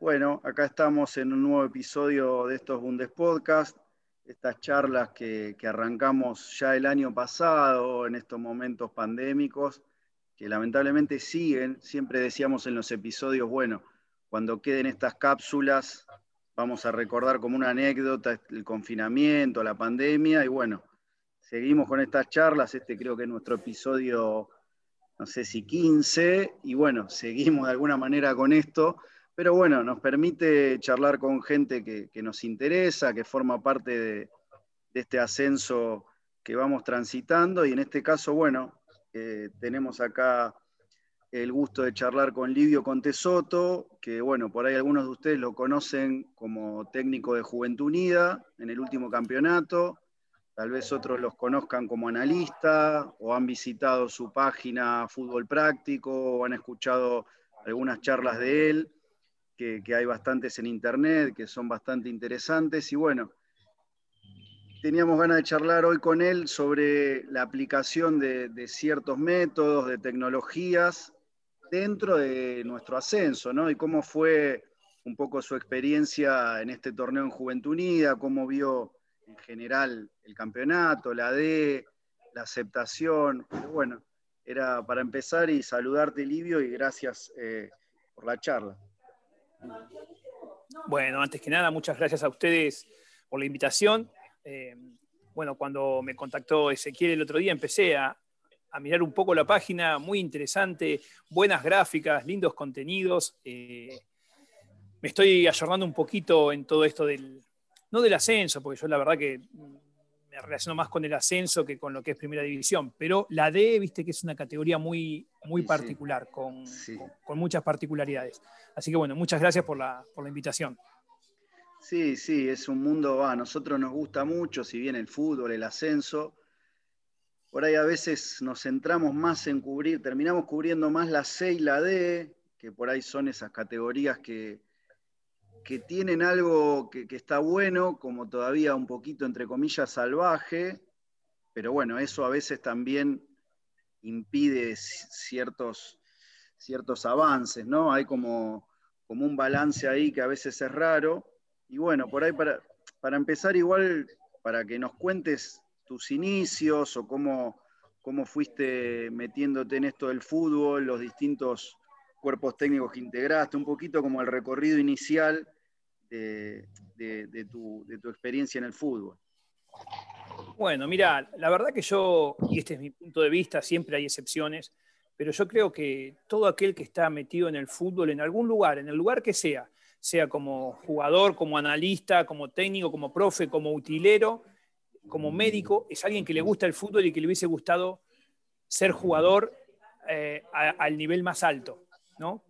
Bueno, acá estamos en un nuevo episodio de estos Bundes Podcast, estas charlas que, arrancamos ya el año pasado en estos momentos pandémicos, que lamentablemente siguen. Siempre decíamos en los episodios, bueno, cuando queden estas cápsulas, vamos a recordar como una anécdota el confinamiento, la pandemia, y bueno, seguimos con estas charlas. Este creo que es nuestro episodio, no sé si 15, y bueno, seguimos de alguna manera con esto pero bueno, nos permite charlar con gente que, nos interesa, que forma parte de, este ascenso que vamos transitando. Y en este caso, bueno, eh, tenemos acá el gusto de charlar con Livio Contesoto, que bueno, por ahí algunos de ustedes lo conocen como técnico de Juventud Unida en el último campeonato, tal vez otros los conozcan como analista o han visitado su página Fútbol Práctico o han escuchado algunas charlas de él que, hay bastantes en internet, que son bastante interesantes. Y bueno, teníamos ganas de charlar hoy con él sobre la aplicación de, ciertos métodos, de tecnologías dentro de nuestro ascenso, ¿no? Y cómo fue un poco su experiencia en este torneo en Juventud Unida, cómo vio en general el campeonato, la D, la aceptación. Pero bueno, era para empezar y saludarte, Livio, y gracias eh, por la charla. Bueno, antes que nada, muchas gracias a ustedes por la invitación. Eh, bueno, cuando me contactó Ezequiel el otro día, empecé a, mirar un poco la página, muy interesante, buenas gráficas, lindos contenidos. Eh, me estoy ayornando un poquito en todo esto del, no del ascenso, porque yo la verdad que relaciono más con el ascenso que con lo que es primera división, pero la D, viste que es una categoría muy, muy particular, Con, con, muchas particularidades. Así que bueno, muchas gracias por la, por la invitación. Sí, sí, es un mundo, a nosotros nos gusta mucho, si bien el fútbol, el ascenso, por ahí a veces nos centramos más en cubrir, terminamos cubriendo más la C y la D, que por ahí son esas categorías que, que tienen algo que, está bueno, como todavía un poquito, entre comillas, salvaje, pero bueno, eso a veces también impide ciertos, ciertos avances, ¿no? Hay como, como un balance ahí que a veces es raro. Y bueno, por ahí para, para empezar igual, para que nos cuentes tus inicios o cómo, cómo fuiste metiéndote en esto del fútbol, los distintos cuerpos técnicos que integraste, un poquito como el recorrido inicial de, tu, experiencia en el fútbol? Bueno, mira, la verdad que yo, y este es mi punto de vista, siempre hay excepciones, pero yo creo que todo aquel que está metido en el fútbol, en algún lugar, en el lugar que sea, sea como jugador, como analista, como técnico, como profe, como utilero, como médico, es alguien que le gusta el fútbol y que le hubiese gustado ser jugador eh, al nivel más alto, ¿no?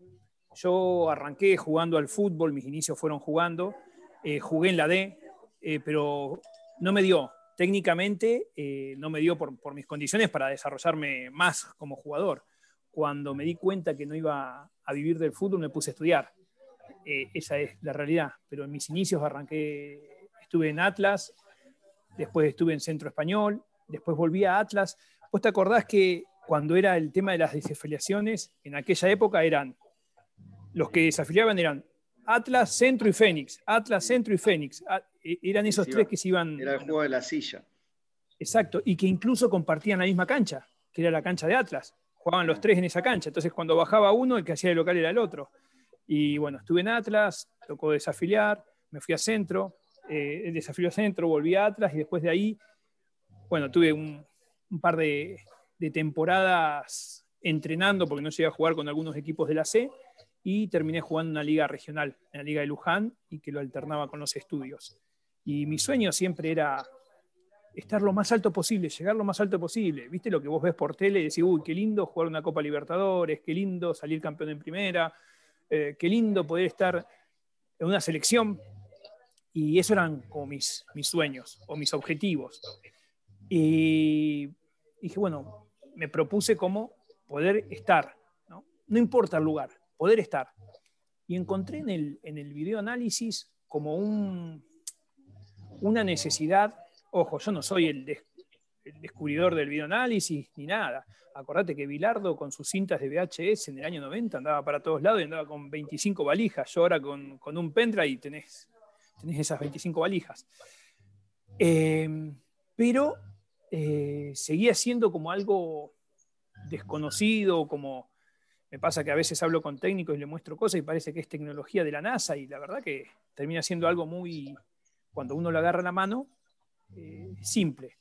Yo arranqué jugando al fútbol, mis inicios fueron jugando, eh, jugué en la D, eh, pero no me dio, técnicamente eh, no me dio por, mis condiciones para desarrollarme más como jugador. Cuando me di cuenta que no iba a vivir del fútbol, me puse a estudiar. esa es la realidad, pero en mis inicios arranqué, estuve en Atlas, después estuve en Centro Español, después volví a Atlas. ¿Vos te acordás que cuando era el tema de las desafiliaciones, en aquella época eran los que desafiliaban eran Atlas, Centro y Fénix. Atlas, Centro y Fénix. Ah, e, eran esos tres que se iban. Era el juego de la silla. Exacto, y que incluso compartían la misma cancha, que era la cancha de Atlas. Jugaban los tres en esa cancha. Entonces, cuando bajaba uno, el que hacía el local era el otro. Y bueno, estuve en Atlas, tocó desafiliar, me fui a Centro, eh, a Centro, volví a Atlas y después de ahí, bueno, tuve un, par de, de temporadas entrenando porque no llegué a jugar con algunos equipos de la C y terminé jugando en una liga regional, en la liga de Luján, y que lo alternaba con los estudios. Y mi sueño siempre era estar lo más alto posible, llegar lo más alto posible. ¿Viste lo que vos ves por tele decís, uy, qué lindo jugar una Copa Libertadores, qué lindo salir campeón en primera, eh, qué lindo poder estar en una selección? Y eso eran como mis, mis sueños o mis objetivos. Y dije, bueno, me propuse como poder estar, ¿no? no importa el lugar, poder estar. Y encontré en el, en el videoanálisis como un, una necesidad, ojo, yo no soy el, el descubridor del videoanálisis ni nada. Acordate que Bilardo con sus cintas de VHS en el año 90 andaba para todos lados y andaba con 25 valijas. Yo ahora con, un pendrive tenés, tenés esas 25 valijas. Em, pero eh, seguía siendo como algo desconocido, como me pasa que a veces hablo con técnicos y le muestro cosas y parece que es tecnología de la NASA y la verdad que termina siendo algo muy, cuando uno lo agarra en la mano, eh, simple.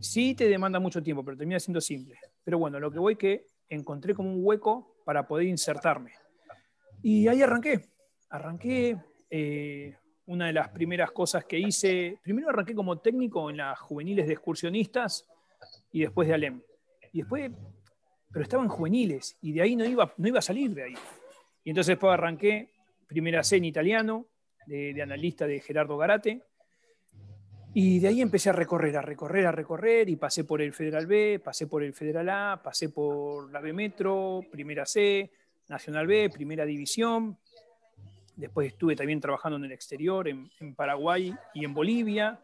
Sí te demanda mucho tiempo, pero termina siendo simple. Pero bueno, lo que voy que encontré como un hueco para poder insertarme. Y ahí arranqué. Arranqué. Eh, una de las primeras cosas que hice, primero arranqué como técnico en las juveniles de excursionistas y después de Alem. Y después, pero estaban juveniles y de ahí no iba, no iba a salir de ahí. Y entonces después arranqué primera C en italiano, de, de analista de Gerardo Garate, y de ahí empecé a recorrer, a recorrer, a recorrer, y pasé por el Federal B, pasé por el Federal A, pasé por la B Metro, Primera C, Nacional B, Primera División. Después estuve también trabajando en el exterior, en, Paraguay y en Bolivia,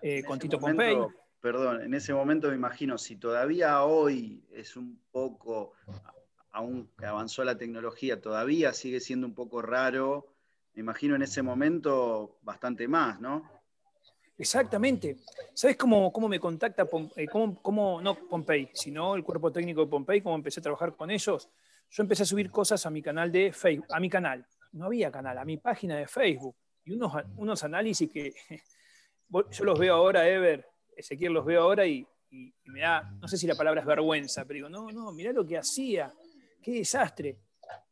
eh, con Tito Pompey. Perdón, en ese momento me imagino, si todavía hoy es un poco, aún que avanzó la tecnología, todavía sigue siendo un poco raro, me imagino en ese momento bastante más, ¿no? Exactamente. ¿Sabes cómo, cómo me contacta, eh, cómo, no Pompey, sino el cuerpo técnico de Pompey, cómo empecé a trabajar con ellos? Yo empecé a subir cosas a mi canal de Facebook, a mi canal, no había canal, a mi página de Facebook, y unos, unos análisis que yo los veo ahora, Ever, Ezequiel los veo ahora y, me da, no sé si la palabra es vergüenza, pero digo, no, no, mirá lo que hacía, qué desastre.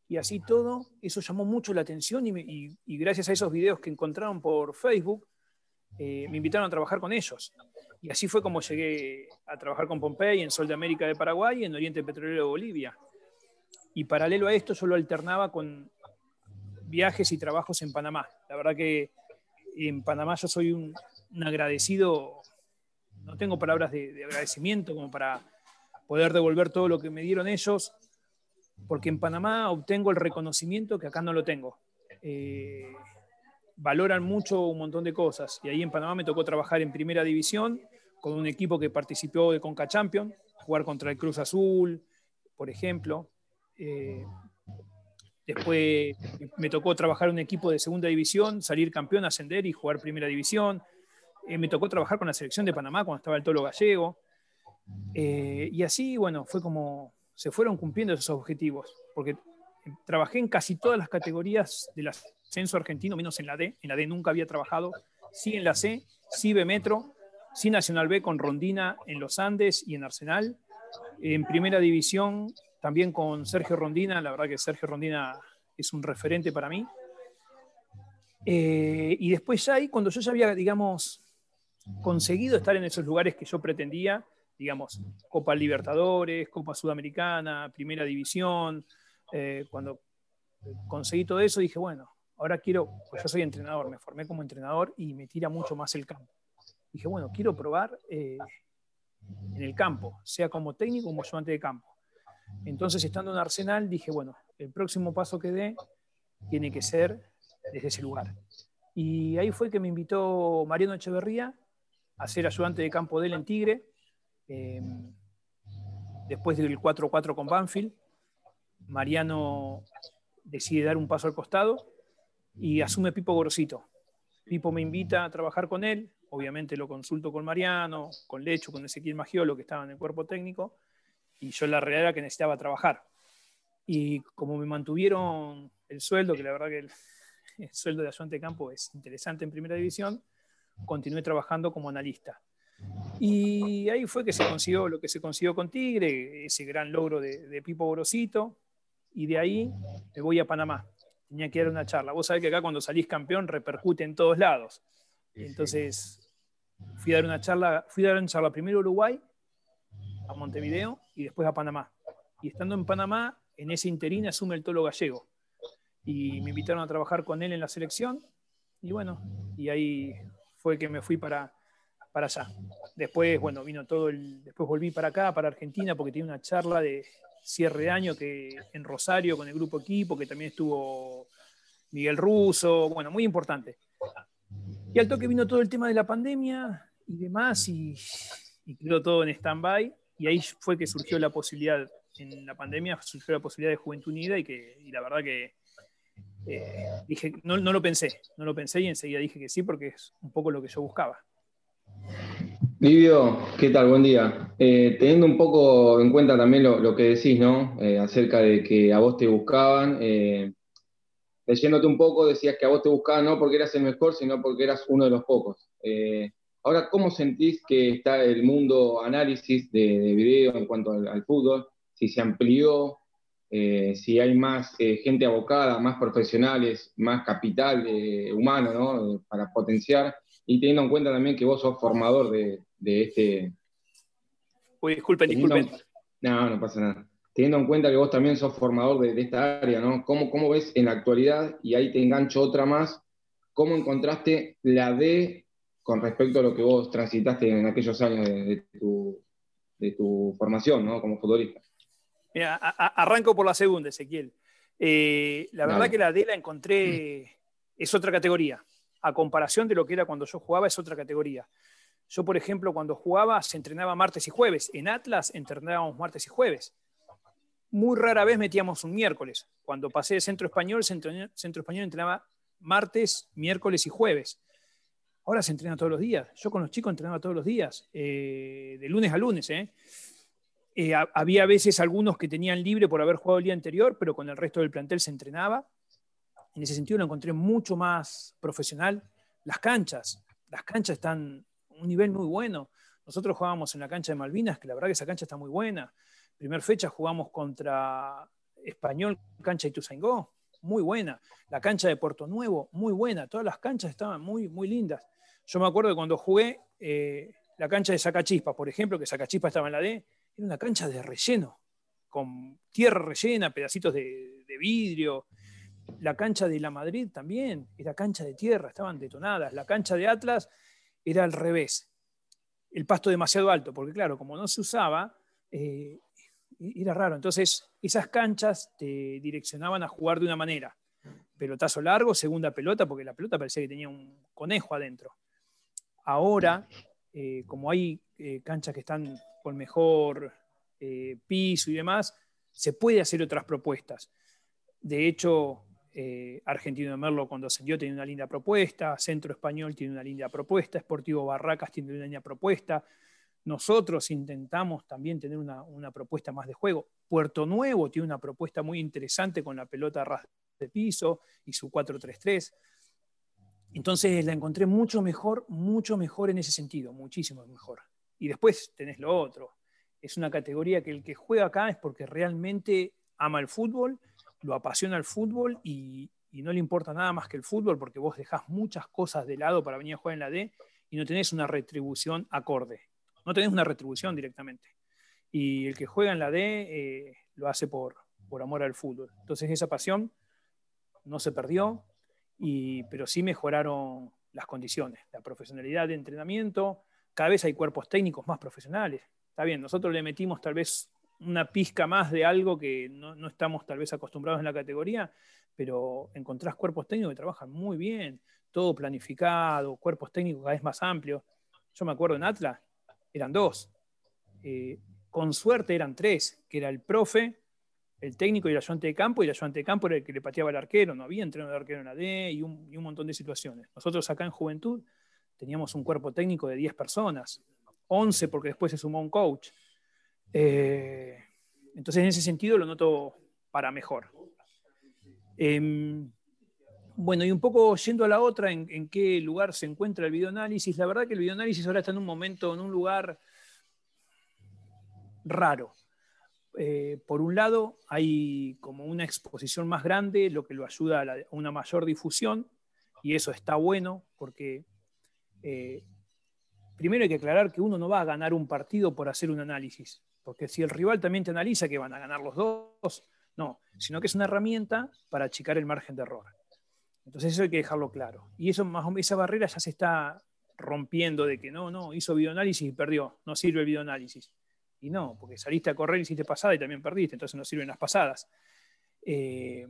Y así todo, eso llamó mucho la atención y, gracias a esos videos que encontraron por Facebook, eh, me invitaron a trabajar con ellos. Y así fue como llegué a trabajar con Pompey en Sol de América de Paraguay y en Oriente Petrolero de Bolivia. Y paralelo a esto yo lo alternaba con viajes y trabajos en Panamá. La verdad que en Panamá yo soy un, agradecido, no tengo palabras de, agradecimiento como para poder devolver todo lo que me dieron ellos, porque en Panamá obtengo el reconocimiento que acá no lo tengo. Eh, valoran mucho un montón de cosas. Y ahí en Panamá me tocó trabajar en primera división con un equipo que participó de Conca Champion, jugar contra el Cruz Azul, por ejemplo. Eh, después me tocó trabajar en un equipo de segunda división, salir campeón, ascender y jugar primera división. Eh, me tocó trabajar con la selección de Panamá cuando estaba el Tolo Gallego. Eh, y así, bueno, fue como se fueron cumpliendo esos objetivos, porque trabajé en casi todas las categorías de las censo argentino, menos en la D. En la D nunca había trabajado. Sí en la C, sí B Metro, sí Nacional B con Rondina en los Andes y en Arsenal. En primera división también con Sergio Rondina. La verdad que Sergio Rondina es un referente para mí. Eh, y después ya ahí, cuando yo ya había, digamos, conseguido estar en esos lugares que yo pretendía, digamos, Copa Libertadores, Copa Sudamericana, Primera División, eh, cuando conseguí todo eso, dije, bueno, ahora quiero, pues yo soy entrenador, me formé como entrenador y me tira mucho más el campo. Dije, bueno, quiero probar eh, en el campo, sea como técnico como ayudante de campo. Entonces, estando en Arsenal, dije, bueno, el próximo paso que dé tiene que ser desde ese lugar. Y ahí fue que me invitó Mariano Echeverría a ser ayudante de campo de él en Tigre, eh, después del 4-4 con Banfield. Mariano decide dar un paso al costado y asume Pipo Gorosito. Pipo me invita a trabajar con él, obviamente lo consulto con Mariano, con Lecho, con Ezequiel Magiolo, que estaba en el cuerpo técnico, y yo la realidad era que necesitaba trabajar. Y como me mantuvieron el sueldo, que la verdad que el, sueldo de ayudante de campo es interesante en primera división, continué trabajando como analista. Y ahí fue que se consiguió lo que se consiguió con Tigre, ese gran logro de, de Pipo Gorosito, y de ahí me voy a Panamá tenía que dar una charla. Vos sabés que acá cuando salís campeón repercute en todos lados. Entonces fui a dar una charla, fui a dar una charla primero a Uruguay, a Montevideo y después a Panamá. Y estando en Panamá, en ese interín asume el tolo gallego. Y me invitaron a trabajar con él en la selección. Y bueno, y ahí fue que me fui para, para allá. Después, bueno, vino todo el. Después volví para acá, para Argentina, porque tenía una charla de, cierre de año que en Rosario con el grupo equipo, que también estuvo Miguel Russo, bueno, muy importante. Y al toque vino todo el tema de la pandemia y demás, y, y quedó todo en stand-by. Y ahí fue que surgió la posibilidad, en la pandemia surgió la posibilidad de Juventud Unida y, que, y la verdad que eh, dije, no, no lo pensé, no lo pensé y enseguida dije que sí porque es un poco lo que yo buscaba. Livio, ¿qué tal? Buen día. Eh, teniendo un poco en cuenta también lo, que decís, ¿no? Eh, acerca de que a vos te buscaban, leyéndote un poco decías que a vos te buscaban no porque eras el mejor, sino porque eras uno de los pocos. ahora, ¿cómo sentís que está el mundo análisis de, video en cuanto al fútbol? Si se amplió, eh, si hay más eh, gente abocada, más profesionales, más capital eh, humano ¿no? para potenciar, y teniendo en cuenta también que vos sos formador de, este... Uy, disculpen, disculpen. No, no pasa nada. Teniendo en cuenta que vos también sos formador de, esta área, ¿no? ¿Cómo, ¿Cómo, ves en la actualidad, y ahí te engancho otra más, cómo encontraste la D con respecto a lo que vos transitaste en aquellos años de, tu, de tu formación ¿no? como futbolista? Mira, arranco por la segunda, Ezequiel. Eh, la verdad que la D la encontré, es otra categoría. A comparación de lo que era cuando yo jugaba, es otra categoría. Yo, por ejemplo, cuando jugaba, se entrenaba martes y jueves. En Atlas entrenábamos martes y jueves. Muy rara vez metíamos un miércoles. Cuando pasé de centro español, centro, centro español entrenaba martes, miércoles y jueves. Ahora se entrena todos los días. Yo con los chicos entrenaba todos los días, eh, de lunes a lunes. ¿eh? Eh, había veces algunos que tenían libre por haber jugado el día anterior, pero con el resto del plantel se entrenaba. En ese sentido lo encontré mucho más profesional. Las canchas, las canchas están a un nivel muy bueno. Nosotros jugábamos en la cancha de Malvinas, que la verdad que esa cancha está muy buena. Primer fecha jugamos contra Español, cancha de Ituzaingó, muy buena. La cancha de Puerto Nuevo, muy buena. Todas las canchas estaban muy, muy lindas. Yo me acuerdo de cuando jugué eh, la cancha de Sacachispa, por ejemplo, que Sacachispa estaba en la D, era una cancha de relleno, con tierra rellena, pedacitos de, vidrio. La cancha de la Madrid también era cancha de tierra, estaban detonadas. La cancha de Atlas era al revés. El pasto demasiado alto, porque claro, como no se usaba, eh, era raro. Entonces, esas canchas te direccionaban a jugar de una manera. Pelotazo largo, segunda pelota, porque la pelota parecía que tenía un conejo adentro. Ahora, eh, como hay eh, canchas que están con mejor eh, piso y demás, se puede hacer otras propuestas. De hecho, eh, Argentino de Merlo cuando ascendió tenía una linda propuesta, Centro Español tiene una linda propuesta, Sportivo Barracas tiene una linda propuesta. Nosotros intentamos también tener una, propuesta más de juego. Puerto Nuevo tiene una propuesta muy interesante con la pelota ras de piso y su 4-3-3. Entonces la encontré mucho mejor, mucho mejor en ese sentido, muchísimo mejor y después tenés lo otro. Es una categoría que el que juega acá es porque realmente ama el fútbol, lo apasiona el fútbol y, no le importa nada más que el fútbol porque vos dejás muchas cosas de lado para venir a jugar en la D y no tenés una retribución acorde. No tenés una retribución directamente. Y el que juega en la D eh, lo hace por, por amor al fútbol. Entonces esa pasión no se perdió, y, pero sí mejoraron las condiciones, la profesionalidad de entrenamiento, cada vez hay cuerpos técnicos más profesionales. Está bien, nosotros le metimos tal vez una pizca más de algo que no, estamos tal vez acostumbrados en la categoría, pero encontrás cuerpos técnicos que trabajan muy bien, todo planificado, cuerpos técnicos cada vez más amplios. Yo me acuerdo en Atlas, eran dos. Eh, con suerte eran tres, que era el profe, el técnico y el ayudante de campo, y el ayudante de campo era el que le pateaba al arquero, no había entrenador de arquero en la D y un, y un montón de situaciones. Nosotros acá en Juventud teníamos un cuerpo técnico de 10 personas, 11 porque después se sumó un coach. Eh, entonces, en ese sentido lo noto para mejor. Em, bueno, y un poco yendo a la otra, en, qué lugar se encuentra el videoanálisis, la verdad que el videoanálisis ahora está en un momento, en un lugar raro. Eh, por un lado, hay como una exposición más grande, lo que lo ayuda a una mayor difusión, y eso está bueno, porque eh, primero hay que aclarar que uno no va a ganar un partido por hacer un análisis, porque si el rival también te analiza que van a ganar los dos, no, sino que es una herramienta para achicar el margen de error. Entonces eso hay que dejarlo claro. Y eso, más esa barrera ya se está rompiendo de que no, no, hizo videoanálisis y perdió, no sirve el videoanálisis. Y no, porque saliste a correr y hiciste pasada y también perdiste, entonces no sirven las pasadas. Eh,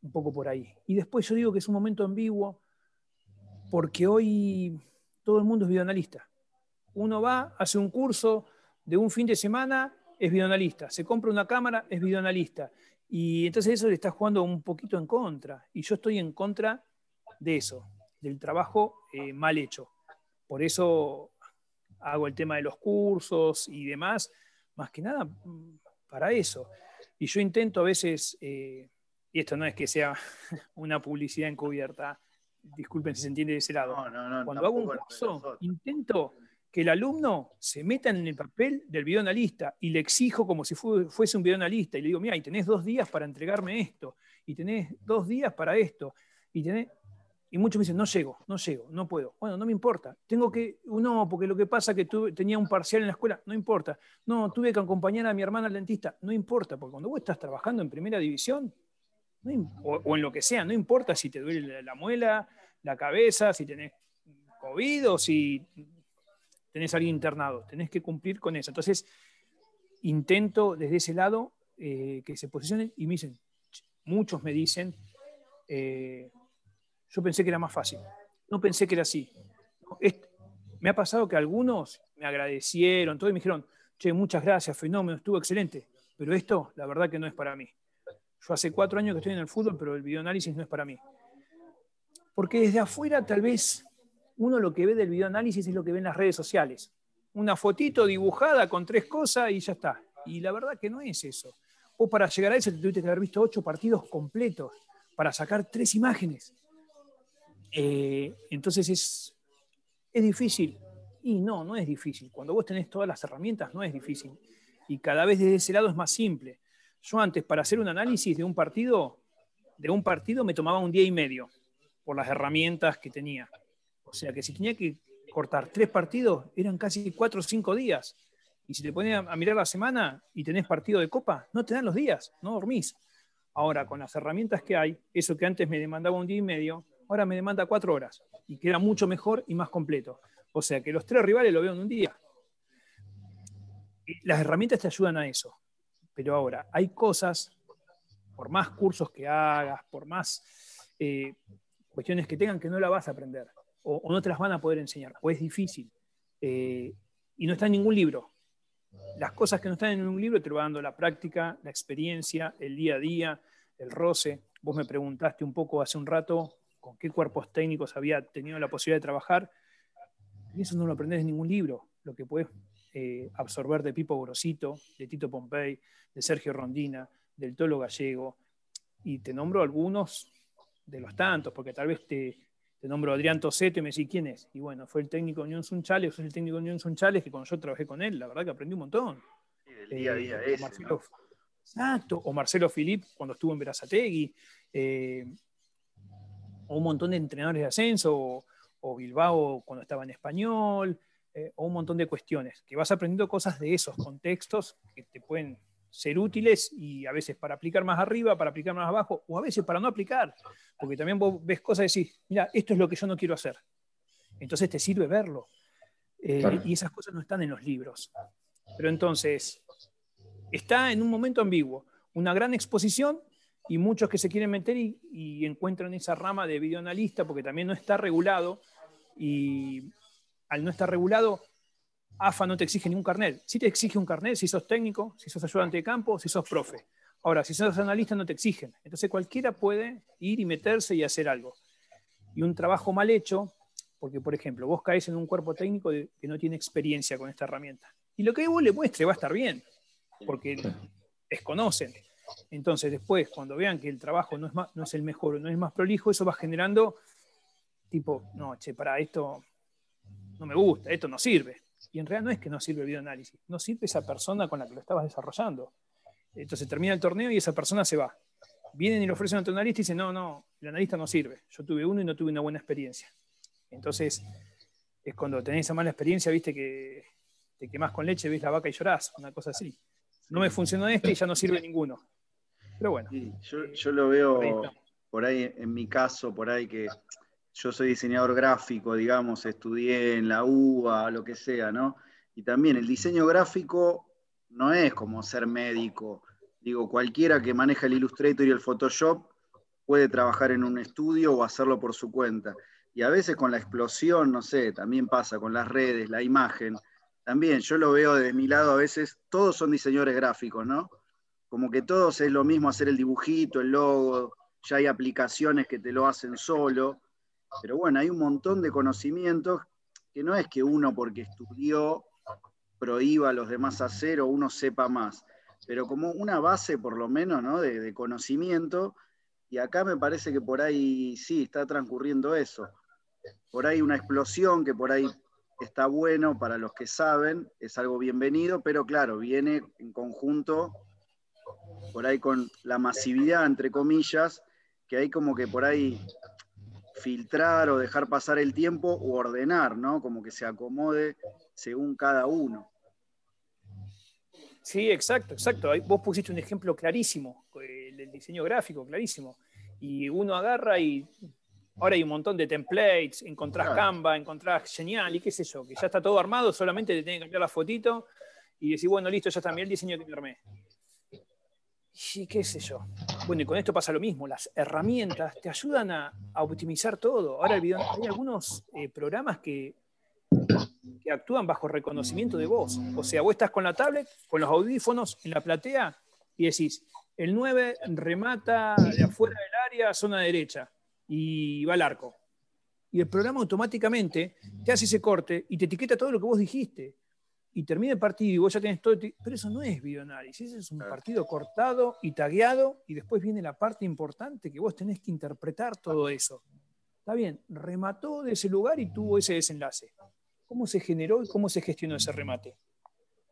un poco por ahí. Y después yo digo que es un momento ambiguo, porque hoy todo el mundo es videoanalista. Uno va, hace un curso de un fin de semana, es videoanalista. Se compra una cámara, es videoanalista. Y entonces eso le está jugando un poquito en contra. Y yo estoy en contra de eso, del trabajo eh, mal hecho. Por eso hago el tema de los cursos y demás, más que nada mm, para eso. Y yo intento a veces, eh, y esto no es que sea una publicidad encubierta, disculpen si se entiende de ese lado, cuando hago un curso, intento que el alumno se meta en el papel del videoanalista y le exijo como si fuese un videoanalista y le digo, mira, y tenés dos días para entregarme esto, y tenés dos días para esto, y tenés... Y muchos me dicen, no llego, no llego, no puedo. Bueno, no me importa. Tengo que, no, porque lo que pasa es que tuve, tenía un parcial en la escuela, no importa. No, tuve que acompañar a mi hermana al dentista, no importa, porque cuando vos estás trabajando en primera división, o, en lo que sea, no importa si te duele la, muela, la cabeza, si tenés COVID o si tenés alguien internado, tenés que cumplir con eso. Entonces, intento desde ese lado eh, que se posicionen y me dicen, muchos me dicen, eh, yo pensé que era más fácil. No pensé que era así. me ha pasado que algunos me agradecieron, todos me dijeron, che, muchas gracias, fenómeno, estuvo excelente. Pero esto, la verdad que no es para mí. Yo hace cuatro años que estoy en el fútbol, pero el videoanálisis no es para mí. Porque desde afuera tal vez uno lo que ve del videoanálisis es lo que ve en las redes sociales. Una fotito dibujada con tres cosas y ya está. Y la verdad que no es eso. O para llegar a eso te tuviste que haber visto ocho partidos completos para sacar tres imágenes. Eh, entonces es, es difícil. Y no, no es difícil. Cuando vos tenés todas las herramientas, no es difícil. Y cada vez desde ese lado es más simple. Yo antes, para hacer un análisis de un partido, de un partido me tomaba un día y medio por las herramientas que tenía. O sea que si tenía que cortar tres partidos, eran casi cuatro o cinco días. Y si te pones a mirar la semana y tenés partido de copa, no te dan los días, no dormís. Ahora, con las herramientas que hay, eso que antes me demandaba un día y medio, ahora me demanda cuatro horas y queda mucho mejor y más completo. O sea que los tres rivales lo veo en un día. Las herramientas te ayudan a eso. Pero ahora, hay cosas, por más cursos que hagas, por más eh, cuestiones que tengan, que no la vas a aprender o, no te las van a poder enseñar, o es difícil. Eh, y no está en ningún libro. Las cosas que no están en ningún libro te lo va dando la práctica, la experiencia, el día a día, el roce. Vos me preguntaste un poco hace un rato con qué cuerpos técnicos había tenido la posibilidad de trabajar. Y eso no lo aprendes en ningún libro. Lo que puedes eh, absorber de Pipo Grosito, de Tito Pompey, de Sergio Rondina, del Tolo Gallego. Y te nombro algunos de los tantos, porque tal vez te, te nombro Adrián Toseto y me decís quién es. Y bueno, fue el técnico Unión Sunchales, fue el técnico Unión Sunchales que cuando yo trabajé con él, la verdad que aprendí un montón. Sí, del día a día eh, Exacto, o Marcelo Filip cuando estuvo en Verazategui, eh, o un montón de entrenadores de ascenso, o, Bilbao cuando estaba en español, eh, o un montón de cuestiones, que vas aprendiendo cosas de esos contextos que te pueden ser útiles y a veces para aplicar más arriba, para aplicar más abajo, o a veces para no aplicar, porque también vos ves cosas y decís, mira, esto es lo que yo no quiero hacer. Entonces te sirve verlo. Eh, y esas cosas no están en los libros. Pero entonces, está en un momento ambiguo, una gran exposición y muchos que se quieren meter y, y encuentran esa rama de videoanalista porque también no está regulado y al no estar regulado AFA no te exige ningún carnet. Sí te exige un carnet si sos técnico, si sos ayudante de campo, si sos profe. Ahora, si sos analista no te exigen. Entonces cualquiera puede ir y meterse y hacer algo. Y un trabajo mal hecho, porque por ejemplo, vos caes en un cuerpo técnico que no tiene experiencia con esta herramienta. Y lo que vos le muestre va a estar bien, porque desconocen. Entonces después, cuando vean que el trabajo no es, no es el mejor o no es más prolijo, eso va generando tipo, no, che, para esto no me gusta, esto no sirve. Y en realidad no es que no sirve el videoanálisis, no sirve esa persona con la que lo estabas desarrollando. Entonces termina el torneo y esa persona se va. Vienen y le ofrecen a otro analista y dicen, no, no, el analista no sirve. Yo tuve uno y no tuve una buena experiencia. Entonces, es cuando tenés esa mala experiencia, viste que te quemás con leche, ves la vaca y llorás, una cosa así. No me funcionó este y ya no sirve ninguno. Pero bueno. yo, yo, lo veo por ahí, en mi caso, por ahí que yo soy diseñador gráfico, digamos, estudié en la UBA, lo que sea, ¿no? Y también el diseño gráfico no es como ser médico. Digo, cualquiera que maneja el Illustrator y el Photoshop puede trabajar en un estudio o hacerlo por su cuenta. Y a veces con la explosión, no sé, también pasa con las redes, la imagen. También yo lo veo de mi lado a veces, todos son diseñadores gráficos, ¿no? Como que todos es lo mismo hacer el dibujito, el logo, ya hay aplicaciones que te lo hacen solo. Pero bueno, hay un montón de conocimientos que no es que uno porque estudió prohíba a los demás hacer o uno sepa más, pero como una base por lo menos ¿no? de, de conocimiento. Y acá me parece que por ahí sí está transcurriendo eso por ahí una explosión que por ahí está bueno para los que saben, es algo bienvenido, pero claro, viene en conjunto por ahí con la masividad, entre comillas, que hay como que por ahí filtrar o dejar pasar el tiempo o ordenar, ¿no? Como que se acomode según cada uno. Sí, exacto, exacto. Vos pusiste un ejemplo clarísimo, el diseño gráfico, clarísimo. Y uno agarra y Ahora hay un montón de templates, encontrás Canva, encontrás Genial y qué sé yo, que ya está todo armado, solamente te tiene que cambiar la fotito y decir, bueno, listo, ya está bien el diseño que me armé. Y qué sé yo. Bueno, y con esto pasa lo mismo, las herramientas te ayudan a, optimizar todo. Ahora hay algunos eh, programas que, que actúan bajo reconocimiento de voz. O sea, vos estás con la tablet, con los audífonos en la platea y decís, el 9 remata de afuera del área, zona derecha y va al arco. Y el programa automáticamente te hace ese corte y te etiqueta todo lo que vos dijiste. Y termina el partido y vos ya tenés todo. Pero eso no es videoanálisis, es un partido cortado y tagueado y después viene la parte importante que vos tenés que interpretar todo eso. Está bien, remató de ese lugar y tuvo ese desenlace. ¿Cómo se generó y cómo se gestionó ese remate?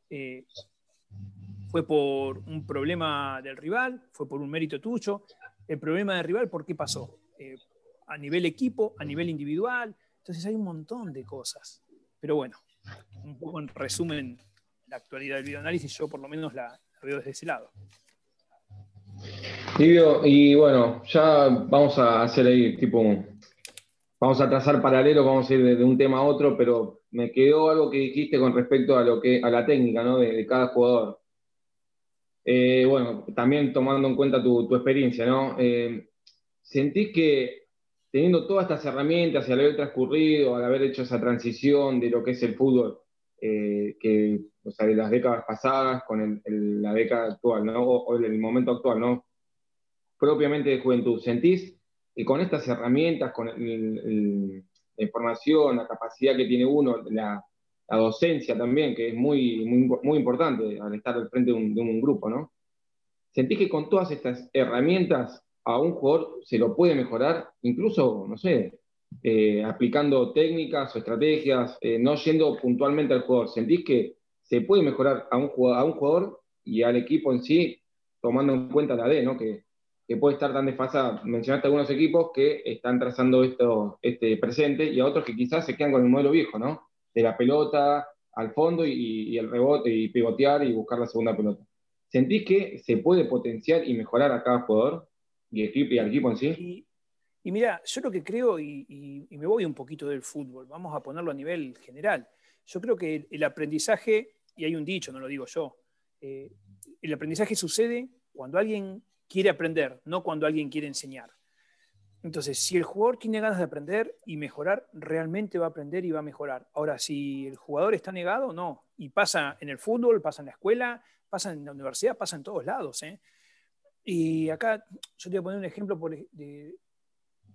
Eh, ¿Fue por un problema del rival? ¿Fue por un mérito tuyo? El problema del rival, ¿por qué pasó? Eh, a nivel equipo, a nivel individual. Entonces hay un montón de cosas. Pero bueno, un poco en resumen, la actualidad del videoanálisis yo por lo menos la, veo desde ese lado. Livio, y bueno, ya vamos a hacer ahí, tipo, vamos a trazar paralelo, vamos a ir de, un tema a otro, pero me quedó algo que dijiste con respecto a lo que a la técnica ¿no? de, cada jugador. Eh, bueno, también tomando en cuenta tu, experiencia, ¿no? Eh, ¿Sentís que teniendo todas estas herramientas y al haber transcurrido, al haber hecho esa transición de lo que es el fútbol, eh, que, o sea, de las décadas pasadas con la década actual, ¿no? O, el momento actual, ¿no? Propiamente de juventud, ¿sentís que con estas herramientas, con la información, la capacidad que tiene uno, la, docencia también, que es muy, muy, muy importante al estar al frente de un, de un grupo, ¿no? ¿Sentís que con todas estas herramientas a un jugador se lo puede mejorar, incluso, no sé, eh, aplicando técnicas o estrategias, eh, no yendo puntualmente al jugador. ¿Sentís que se puede mejorar a un, a un jugador y al equipo en sí, tomando en cuenta la D, ¿no? que, puede estar tan desfasada? Mencionaste algunos equipos que están trazando esto, este presente y a otros que quizás se quedan con el modelo viejo, ¿no? De la pelota al fondo y, y el rebote y pivotear y buscar la segunda pelota. ¿Sentís que se puede potenciar y mejorar a cada jugador? Y, equipo, al equipo en sí. Y, mira, yo lo que creo, y, me voy un poquito del fútbol, vamos a ponerlo a nivel general. Yo creo que el, aprendizaje, y hay un dicho, no lo digo yo, eh, el aprendizaje sucede cuando alguien quiere aprender, no cuando alguien quiere enseñar. Entonces, si el jugador tiene ganas de aprender y mejorar, realmente va a aprender y va a mejorar. Ahora, si el jugador está negado, no. Y pasa en el fútbol, pasa en la escuela, pasa en la universidad, pasa en todos lados. ¿eh? Y acá yo te voy a poner un ejemplo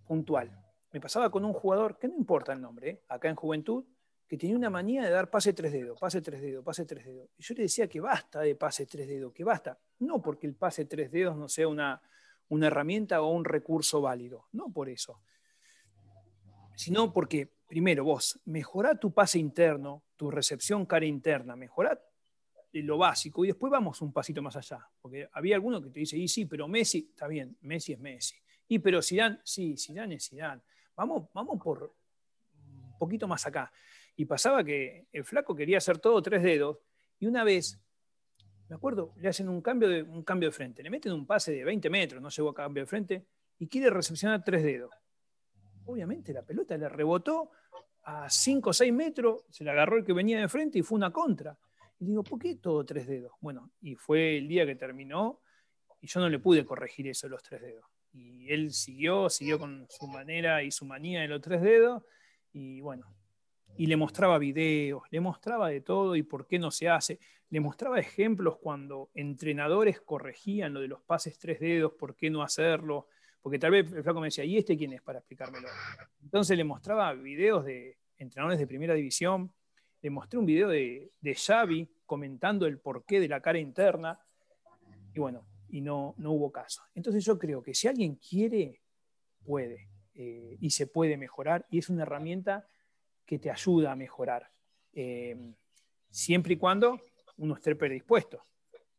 puntual. Me pasaba con un jugador, que no importa el nombre, ¿eh? acá en Juventud, que tenía una manía de dar pase tres dedos, pase tres dedos, pase tres dedos. Y yo le decía que basta de pase tres dedos, que basta. No porque el pase tres dedos no sea una, una herramienta o un recurso válido, no por eso. Sino porque, primero, vos mejorá tu pase interno, tu recepción cara interna, mejorá lo básico y después vamos un pasito más allá. Porque había alguno que te dice, y sí, pero Messi, está bien, Messi es Messi. Y pero Zidane, sí, Zidane es Zidane. Vamos, vamos por un poquito más acá. Y pasaba que el flaco quería hacer todo tres dedos y una vez, me acuerdo, le hacen un cambio de, un cambio de frente, le meten un pase de 20 metros, no llegó a cambio de frente, y quiere recepcionar tres dedos. Obviamente la pelota le rebotó a 5 o 6 metros, se le agarró el que venía de frente y fue una contra. Y digo, ¿por qué todo tres dedos? Bueno, y fue el día que terminó y yo no le pude corregir eso los tres dedos. Y él siguió, siguió con su manera y su manía de los tres dedos. Y bueno, y le mostraba videos, le mostraba de todo y por qué no se hace. Le mostraba ejemplos cuando entrenadores corregían lo de los pases tres dedos, por qué no hacerlo. Porque tal vez el flaco me decía, ¿y este quién es para explicármelo? Entonces le mostraba videos de entrenadores de primera división. Le mostré un video de, de Xavi comentando el porqué de la cara interna. Y bueno, y no, no hubo caso. Entonces yo creo que si alguien quiere, puede. Eh, y se puede mejorar. Y es una herramienta que te ayuda a mejorar. Eh, siempre y cuando uno esté predispuesto.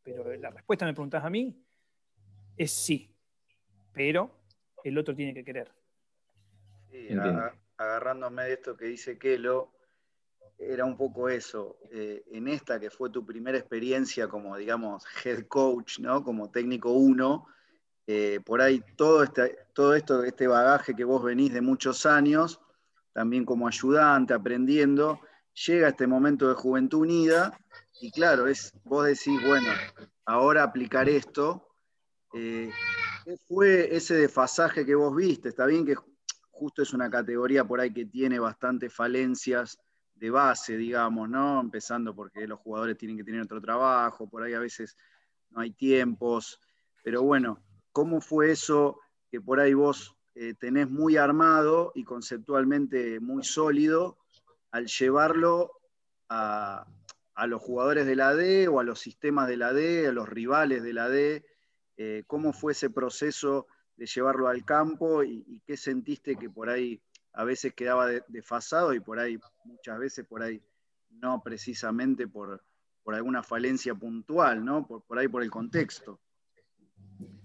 Pero la respuesta, me preguntas a mí, es sí. Pero el otro tiene que querer. agarrándome de esto que dice Kelo, era un poco eso. Eh, en esta que fue tu primera experiencia como, digamos, head coach, ¿no? Como técnico uno, eh, por ahí todo, este, todo esto, este bagaje que vos venís de muchos años, también como ayudante, aprendiendo, llega este momento de Juventud Unida y claro, es, vos decís, bueno, ahora aplicar esto. Eh, ¿Qué fue ese desfasaje que vos viste? Está bien que justo es una categoría por ahí que tiene bastantes falencias de base, digamos, ¿no? Empezando porque los jugadores tienen que tener otro trabajo, por ahí a veces no hay tiempos, pero bueno, ¿cómo fue eso que por ahí vos eh, tenés muy armado y conceptualmente muy sólido al llevarlo a, los jugadores de la D o a los sistemas de la D, a los rivales de la D? Eh, ¿Cómo fue ese proceso de llevarlo al campo y, qué sentiste que por ahí a veces quedaba desfasado y por ahí, muchas veces por ahí, no precisamente por, alguna falencia puntual, ¿no? Por, por ahí por el contexto.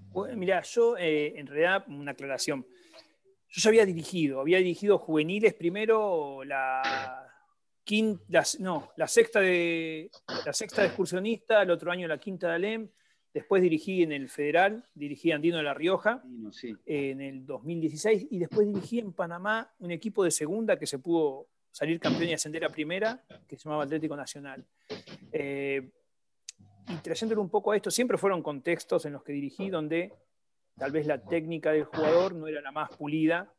Bueno, mira, yo eh, en realidad, una aclaración. Yo ya había dirigido, había dirigido juveniles primero la quinta, no, la sexta de la sexta de excursionista, el otro año la quinta de Alem, después dirigí en el Federal, dirigí Andino de La Rioja en el 2016 y después dirigí en Panamá un equipo de segunda que se pudo salir campeón y ascender a primera, que se llamaba Atlético Nacional. Eh, y trayéndolo un poco a esto, siempre fueron contextos en los que dirigí donde tal vez la técnica del jugador no era la más pulida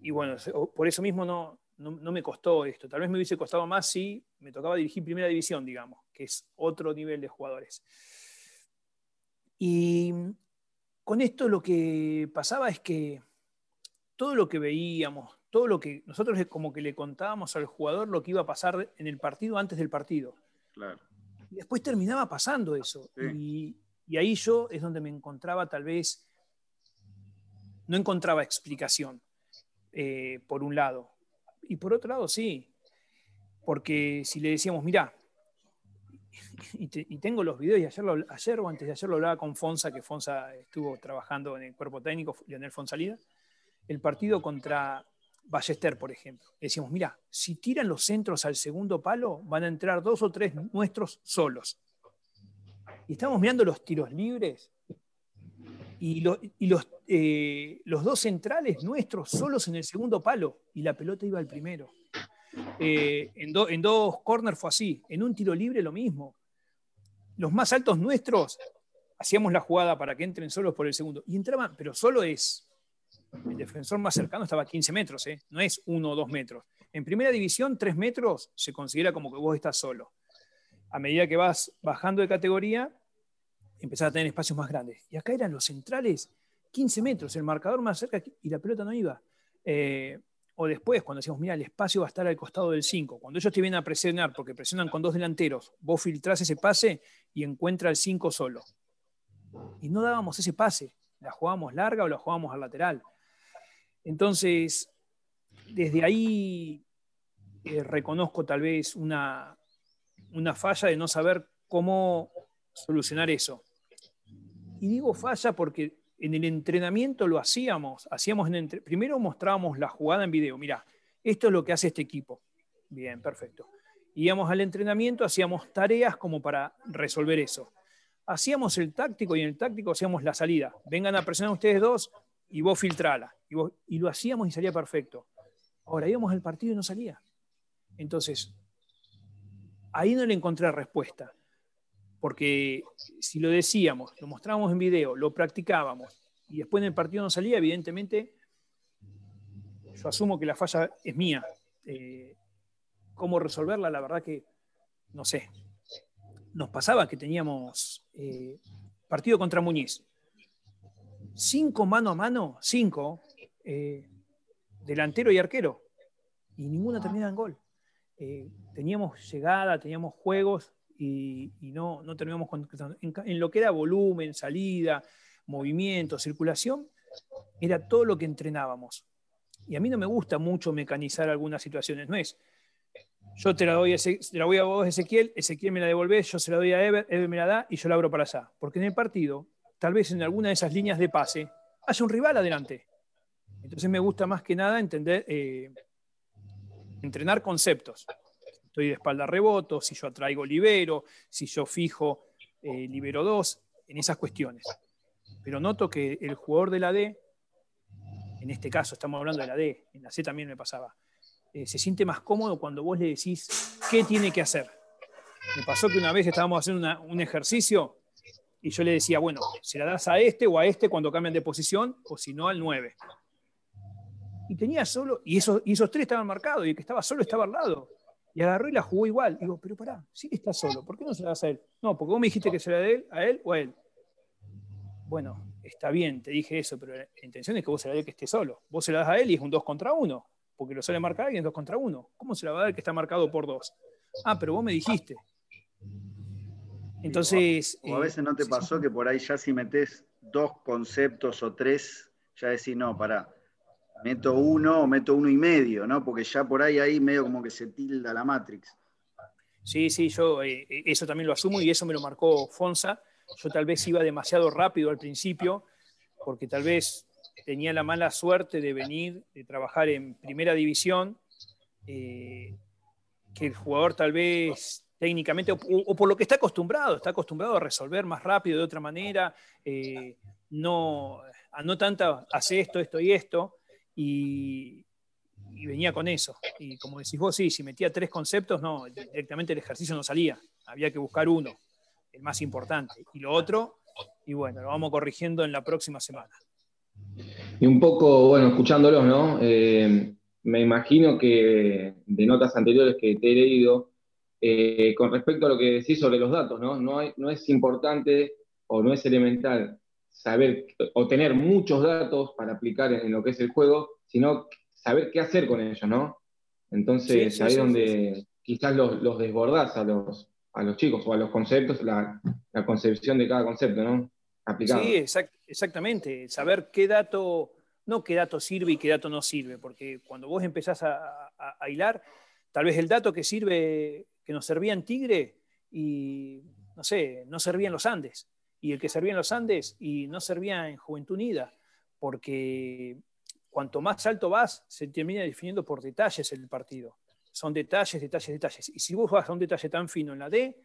y, bueno, por eso mismo no, no, me costó esto. Tal vez me hubiese costado más si me tocaba dirigir primera división, digamos, que es otro nivel de jugadores. Y con esto lo que pasaba es que todo lo que veíamos, todo lo que nosotros como que le contábamos al jugador lo que iba a pasar en el partido antes del partido. Claro. Y después terminaba pasando eso. Y, ahí yo es donde me encontraba tal vez, no encontraba explicación, eh, por un lado. Y por otro lado, sí. Porque si le decíamos, mira, y, tengo los videos, y ayer, o antes de ayer lo hablaba con Fonsa, que Fonsa estuvo trabajando en el cuerpo técnico, Leonel Fonsalida, el partido contra Ballester, por ejemplo. decíamos, mira, si tiran los centros al segundo palo, van a entrar dos o tres nuestros solos. Y estamos mirando los tiros libres y, los, eh, los, dos centrales nuestros solos en el segundo palo y la pelota iba al primero. Eh, en, en, dos corners fue así, en un tiro libre lo mismo. Los más altos nuestros hacíamos la jugada para que entren solos por el segundo y entraban, pero solo es el defensor más cercano estaba a 15 metros, ¿eh? no es uno o dos metros. En primera división, tres metros se considera como que vos estás solo. A medida que vas bajando de categoría, empezás a tener espacios más grandes. Y acá eran los centrales 15 metros, el marcador más cerca y la pelota no iba. Eh, o después, cuando decíamos, mira, el espacio va a estar al costado del 5. Cuando ellos te vienen a presionar, porque presionan con dos delanteros, vos filtrás ese pase y encuentra el 5 solo. Y no dábamos ese pase. La jugábamos larga o la jugábamos al lateral. Entonces, desde ahí eh, reconozco tal vez una, una falla de no saber cómo solucionar eso. Y digo falla porque en el entrenamiento lo hacíamos, hacíamos en primero mostrábamos la jugada en video, mira, esto es lo que hace este equipo. Bien, perfecto. Íbamos al entrenamiento, hacíamos tareas como para resolver eso. Hacíamos el táctico y en el táctico hacíamos la salida. Vengan a presionar ustedes dos y vos filtrala. Y, lo hacíamos y salía perfecto. Ahora íbamos al partido y no salía. Entonces, ahí no le encontré respuesta. Porque si lo decíamos, lo mostrábamos en video, lo practicábamos y después en el partido no salía, evidentemente yo asumo que la falla es mía. Eh, ¿Cómo resolverla? La verdad que no sé. Nos pasaba que teníamos eh, partido contra Muñiz. Cinco mano a mano, cinco, eh, delantero y arquero. Y ninguna terminaba en gol. teníamos llegada, teníamos juegos y, no, no terminamos en, en lo que era volumen, salida, movimiento, circulación, era todo lo que entrenábamos. Y a mí no me gusta mucho mecanizar algunas situaciones, no es. Yo te la doy, la voy a vos, Ezequiel, Ezequiel me la devolvés, yo se la doy a Ever, Ever me la da y yo la abro para allá. Porque en el partido, tal vez en alguna de esas líneas de pase, haya un rival adelante. Entonces me gusta más que nada entender, eh, entrenar conceptos. Estoy de espalda reboto, si yo atraigo libero, si yo fijo eh, libero 2, en esas cuestiones. Pero noto que el jugador de la D en este caso estamos hablando de la D, en la C también me pasaba, eh, se siente más cómodo cuando vos le decís qué tiene que hacer. Me pasó que una vez estábamos haciendo un ejercicio y yo le decía, bueno, se la das a este o a este cuando cambian de posición, o si no al 9. Y tenía solo, y esos, y esos tres estaban marcados, y el que estaba solo estaba al lado. Y agarró y la jugó igual. digo, pero pará, sí que está solo, ¿por qué no se la das a él? No, porque vos me dijiste que se la dé él, a él o a él. Bueno, está bien, te dije eso, pero la intención es que vos se la dé que esté solo. Vos se la das a él y es un 2 contra 1, porque lo suele marcar alguien 2 contra 1. ¿Cómo se la va a dar que está marcado por 2? Ah, pero vos me dijiste. Entonces. O a veces no te eh, pasó que por ahí ya si metes dos conceptos o tres, ya decís, no, pará, meto uno o meto uno y medio, ¿no? Porque ya por ahí ahí medio como que se tilda la Matrix. Sí, sí, yo eh, eso también lo asumo y eso me lo marcó Fonsa yo tal vez iba demasiado rápido al principio, porque tal vez tenía la mala suerte de venir, de trabajar en primera división, eh, que el jugador tal vez técnicamente, o, por lo que está acostumbrado, está acostumbrado a resolver más rápido de otra manera, eh, no, no tanto hace esto, esto y esto, y, venía con eso. Y como decís vos, sí, si metía tres conceptos, no, directamente el ejercicio no salía, había que buscar uno el más importante. Y lo otro, y bueno, lo vamos corrigiendo en la próxima semana. Y un poco, bueno, escuchándolos, ¿no? Eh, me imagino que de notas anteriores que te he leído, eh, con respecto a lo que decís sobre los datos. No, no es importante o no es elemental saber o tener muchos datos para aplicar en, lo que es el juego, sino saber qué hacer con ellos, ¿no? Entonces, ahí es donde quizás los, los desbordás a los, a los chicos o a los conceptos, la, concepción de cada concepto, ¿no? Aplicado. Sí, exactamente. Saber qué dato, no qué dato sirve y qué dato no sirve, porque cuando vos empezás a, a, hilar, tal vez el dato que sirve, que nos servía en Tigre y, no sé, no servía en los Andes, y el que servía en los Andes y no servía en Juventud Unida, porque cuanto más alto vas, se termina definiendo por detalles el partido son detalles, detalles, detalles. Y si vos vas a un detalle tan fino en la D,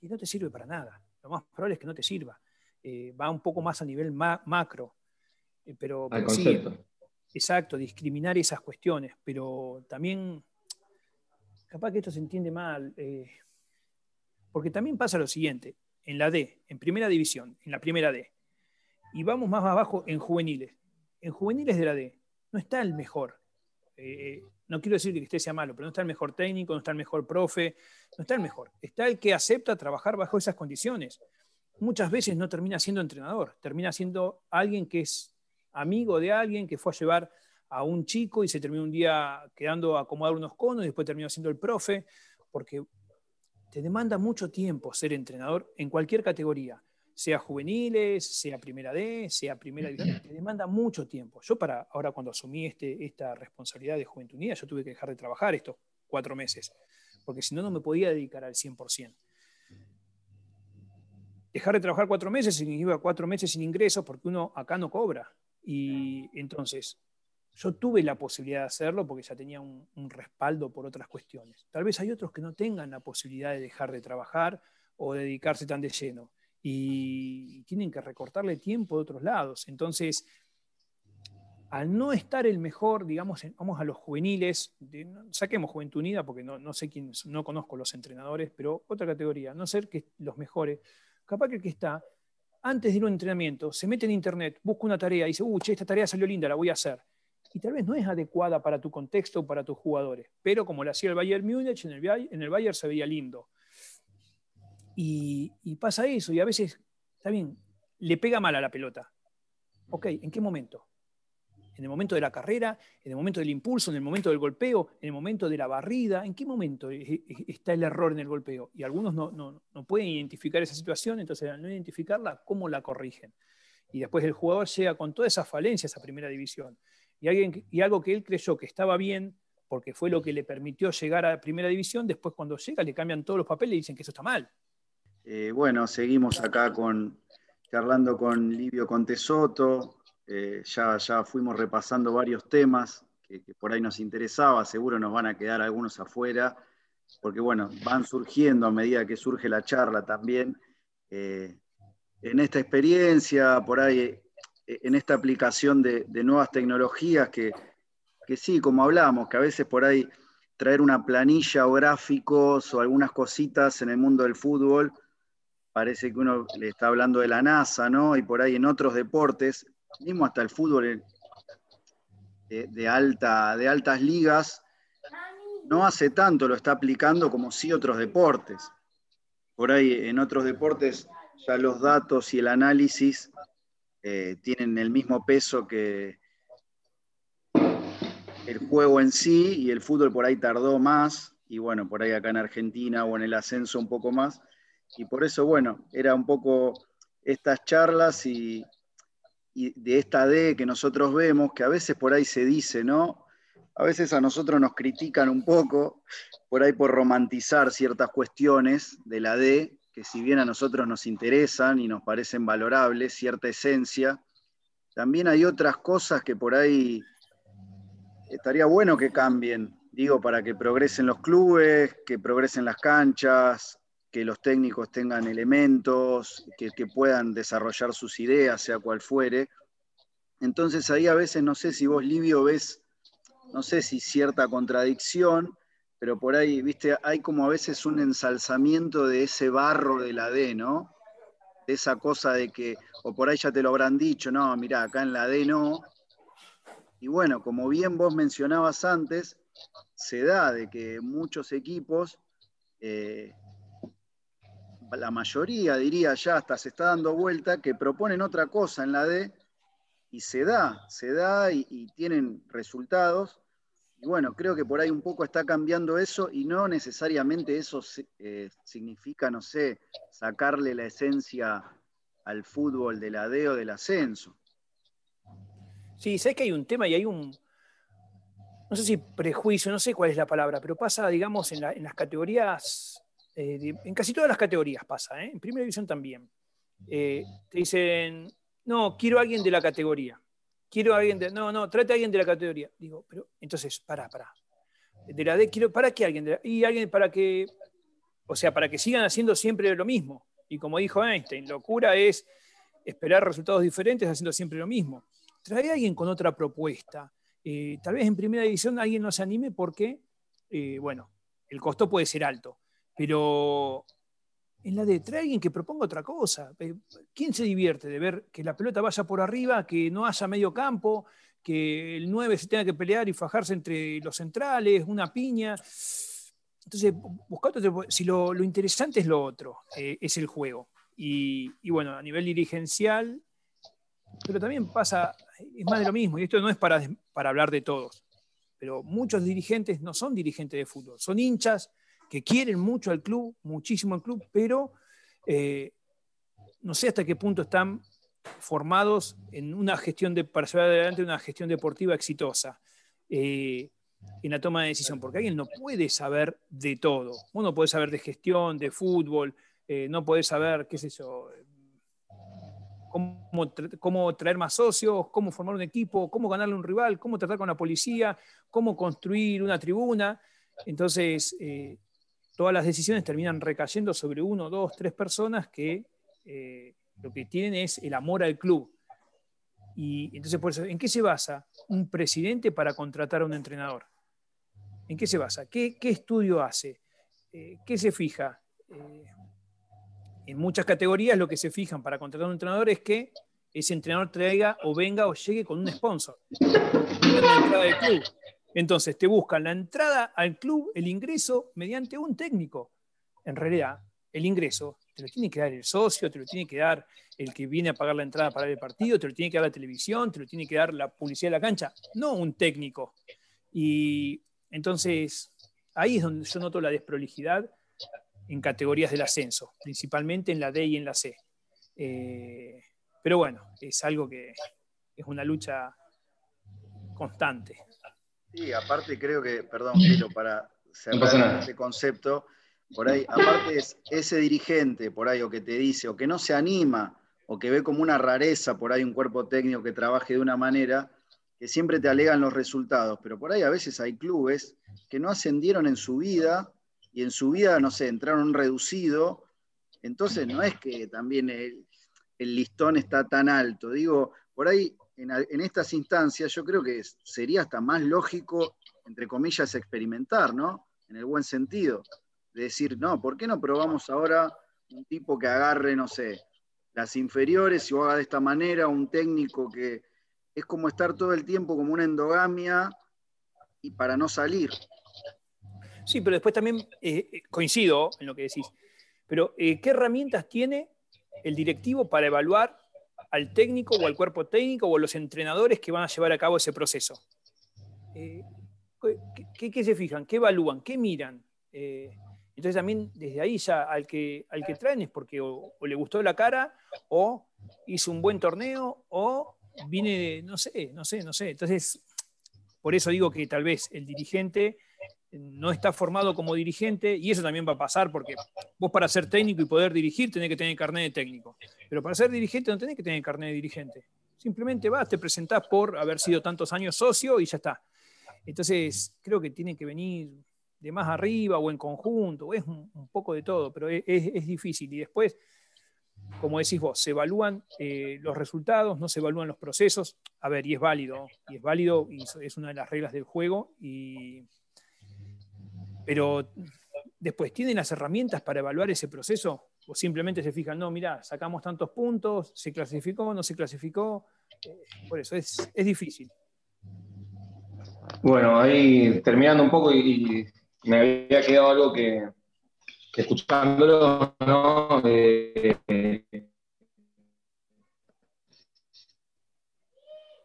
y no te sirve para nada. Lo más probable es que no te sirva. Eh, va un poco más a nivel macro. Eh, pero, sí, exacto, discriminar esas cuestiones. Pero también, capaz que esto se entiende mal, eh, porque también pasa lo siguiente, en la D, en primera división, en la primera D, y vamos más abajo en juveniles. En juveniles de la D no está el mejor no quiero decir que este sea malo, pero no está el mejor técnico, no está el mejor profe, no está el mejor. Está el que acepta trabajar bajo esas condiciones. Muchas veces no termina siendo entrenador, termina siendo alguien que es amigo de alguien que fue a llevar a un chico y se terminó un día quedando a acomodar unos conos y después terminó siendo el profe, porque te demanda mucho tiempo ser entrenador en cualquier categoría sea juveniles, sea primera D, sea primera división, te demanda mucho tiempo. Yo para ahora cuando asumí este, esta responsabilidad de Juventud Unida, yo tuve que dejar de trabajar estos cuatro meses, porque si no, no me podía dedicar al 100%. Dejar de trabajar cuatro meses significa cuatro meses sin ingresos porque uno acá no cobra. Y entonces, yo tuve la posibilidad de hacerlo porque ya tenía un, respaldo por otras cuestiones. Tal vez hay otros que no tengan la posibilidad de dejar de trabajar o dedicarse tan de lleno y tienen que recortarle tiempo de otros lados. Entonces, al no estar el mejor, digamos, vamos a los juveniles, saquemos Juventud Unida porque no, sé quién, no conozco los entrenadores, pero otra categoría, no ser que los mejores, capaz que el que está, antes de ir a un entrenamiento, se mete en internet, busca una tarea dice, uy, esta tarea salió linda, la voy a hacer. Y tal vez no es adecuada para tu contexto para tus jugadores, pero como lo hacía el Bayern Múnich, en el, en el Bayern se veía lindo. Y, pasa eso, y a veces, está bien, le pega mal a la pelota. Ok, ¿en qué momento? en el momento de la carrera, en el momento del impulso, en el momento del golpeo, en el momento de la barrida, ¿en qué momento está el error en el golpeo? Y algunos no, pueden identificar esa situación, entonces al no identificarla, ¿cómo la corrigen? Y después el jugador llega con todas esas falencias a primera división. Y, alguien, y algo que él creyó que estaba bien, porque fue lo que le permitió llegar a primera división, después cuando llega le cambian todos los papeles y dicen que eso está mal. Eh, bueno, seguimos acá con, charlando con Livio Contesoto, eh, ya, ya fuimos repasando varios temas que, por ahí nos interesaba, seguro nos van a quedar algunos afuera, porque bueno, van surgiendo a medida que surge la charla también. Eh, en esta experiencia, por ahí, en esta aplicación de, nuevas tecnologías que, que, sí, como hablamos, que a veces por ahí traer una planilla o gráficos o algunas cositas en el mundo del fútbol, parece que uno le está hablando de la NASA, ¿no? Y por ahí en otros deportes mismo hasta el fútbol de, alta, de altas ligas, no hace tanto lo está aplicando como sí otros deportes. Por ahí en otros deportes ya los datos y el análisis eh, tienen el mismo peso que el juego en sí y el fútbol por ahí tardó más y bueno, por ahí acá en Argentina o en el ascenso un poco más. Y por eso, bueno, era un poco estas charlas y, y de esta D que nosotros vemos, que a veces por ahí se dice, ¿no? A veces a nosotros nos critican un poco, por ahí por romantizar ciertas cuestiones de la D, que si bien a nosotros nos interesan y nos parecen valorables, cierta esencia, también hay otras cosas que por ahí estaría bueno que cambien, digo, para que progresen los clubes, que progresen las canchas, que los técnicos tengan elementos, que, puedan desarrollar sus ideas, sea cual fuere. Entonces ahí a veces no sé si vos, Livio, ves, no sé si cierta contradicción, pero por ahí, viste, hay como a veces un ensalzamiento de ese barro de la D, ¿no? De esa cosa de que, o por ahí ya te lo habrán dicho, no, mira, acá en la D no. Y bueno, como bien vos mencionabas antes, se da de que muchos equipos eh, la mayoría diría ya hasta se está dando vuelta, que proponen otra cosa en la D y se da, se da y, tienen resultados. Y bueno, creo que por ahí un poco está cambiando eso y no necesariamente eso eh, significa, no sé, sacarle la esencia al fútbol de la D o del ascenso. Sí, sé que hay un tema y hay un, no sé si prejuicio, no sé cuál es la palabra, pero pasa, digamos, en, en las categorías eh, en casi todas las categorías pasa, ¿eh? en primera división también. Eh, te dicen, no, quiero a alguien de la categoría. Quiero a alguien de. No, no, trate a alguien de la categoría. Digo, pero entonces, para, para. De la D, quiero, ¿para qué alguien? De y alguien para que. O sea, para que sigan haciendo siempre lo mismo. Y como dijo Einstein, locura es esperar resultados diferentes haciendo siempre lo mismo. Trae a alguien con otra propuesta. tal vez en primera división alguien no se anime porque, bueno, el costo puede ser alto. Pero en la de trae alguien que proponga otra cosa. Eh, ¿Quién se divierte de ver que la pelota vaya por arriba, que no haya medio campo, que el 9 se tenga que pelear y fajarse entre los centrales, una piña? Entonces, buscando si lo, interesante es lo otro, eh, es el juego. Y, bueno, a nivel dirigencial, pero también pasa, es más de lo mismo, y esto no es para, para hablar de todos, pero muchos dirigentes no son dirigentes de fútbol, son hinchas que quieren mucho al club, muchísimo al club, pero eh, no sé hasta qué punto están formados en una gestión de, para llevar adelante una gestión deportiva exitosa eh, en la toma de decisión, porque alguien no puede saber de todo. Uno puede saber de gestión, de fútbol, eh, no puede saber, qué sé yo, cómo, cómo, traer más socios, cómo formar un equipo, cómo ganarle a un rival, cómo tratar con la policía, cómo construir una tribuna. Entonces, todas las decisiones terminan recayendo sobre uno, dos, tres personas que eh, lo que tienen es el amor al club. Y entonces, por eso, ¿en qué se basa? un presidente para contratar a un entrenador? ¿En qué se basa? ¿Qué, estudio hace? Eh, ¿Qué se fija? Eh, en muchas categorías lo que se fijan para contratar a un entrenador es que ese entrenador traiga o venga o llegue con un sponsor. Entonces te buscan la entrada al club, el ingreso mediante un técnico. En realidad, el ingreso te lo tiene que dar el socio, te lo tiene que dar el que viene a pagar la entrada para el partido, te lo tiene que dar la televisión, te lo tiene que dar la publicidad de la cancha, no un técnico. Y entonces ahí es donde yo noto la desprolijidad en categorías del ascenso, principalmente en la D y en la C. Eh, pero bueno, es algo que es una lucha constante. Sí, aparte creo que, perdón, Pilo, para cerrar este concepto, por ahí, aparte es ese dirigente, por ahí, o que te dice, o que no se anima, o que ve como una rareza por ahí un cuerpo técnico que trabaje de una manera, que siempre te alegan los resultados, pero por ahí a veces hay clubes que no ascendieron en su vida y en su vida, no sé, entraron reducido, entonces no es que también el, listón está tan alto, digo, por ahí en, estas instancias yo creo que sería hasta más lógico, entre comillas, experimentar, ¿no? En el buen sentido de decir, no, ¿por qué no probamos ahora un tipo que agarre, no sé, las inferiores y haga de esta manera, un técnico que es como estar todo el tiempo como una endogamia y para no salir. Sí, pero después también eh, eh, coincido en lo que decís, pero eh, ¿qué herramientas tiene el directivo para evaluar al técnico o al cuerpo técnico o a los entrenadores que van a llevar a cabo ese proceso? ¿qué, se fijan? ¿Qué evalúan? ¿Qué miran? Entonces también desde ahí ya al que, al que traen es porque o, le gustó la cara o hizo un buen torneo o viene, no sé, no sé, no sé. Entonces, por eso digo que tal vez el dirigente no está formado como dirigente y eso también va a pasar porque vos para ser técnico y poder dirigir tenés que tener carnet de técnico, pero para ser dirigente no tenés que tener carnet de dirigente. Simplemente vas, te presentás por haber sido tantos años socio y ya está. Entonces, creo que tiene que venir de más arriba o en conjunto, es un, poco de todo, pero es, difícil. Y después, como decís vos, se evalúan eh, los resultados, no se evalúan los procesos. A ver, y es válido, y es válido, y es una de las reglas del juego. Y... Pero después, ¿tienen las herramientas para evaluar ese proceso? ¿O simplemente se fijan, no, mira, sacamos tantos puntos, se clasificó, no se clasificó? Eh, por eso, es, es difícil. Bueno, ahí terminando un poco y me había quedado algo que, escuchándolo, ¿no? Eh,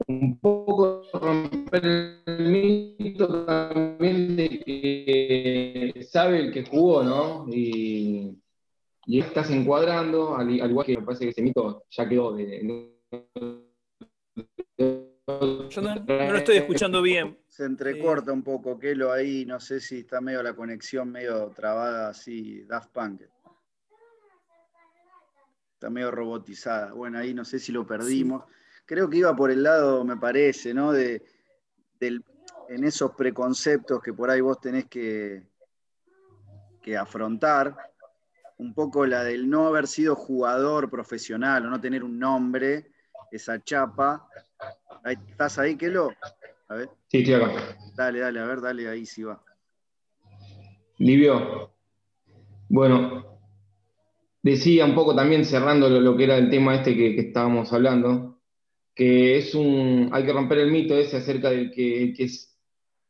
un poco romper el mito también de que sabe el que jugó, ¿no? Y, y estás encuadrando, al, igual que me parece que ese mito ya quedó de, yo no, lo estoy escuchando bien. Se entrecorta un poco, Kelo, ahí, no sé si está medio la conexión medio trabada así, Daft Punk. Está medio robotizada. Bueno, ahí no sé si lo perdimos. Creo que iba por el lado, me parece, ¿no? De, en esos preconceptos que por ahí vos tenés que, que afrontar, un poco la del no haber sido jugador profesional o no tener un nombre, esa chapa, ¿Estás ahí, Kelo? A ver. Sí, estoy acá. Dale, dale, a ver, dale, ahí sí va. Livio. Bueno, decía un poco también cerrando lo, que era el tema este que, estábamos hablando, que es un, hay que romper el mito ese acerca del que, que es,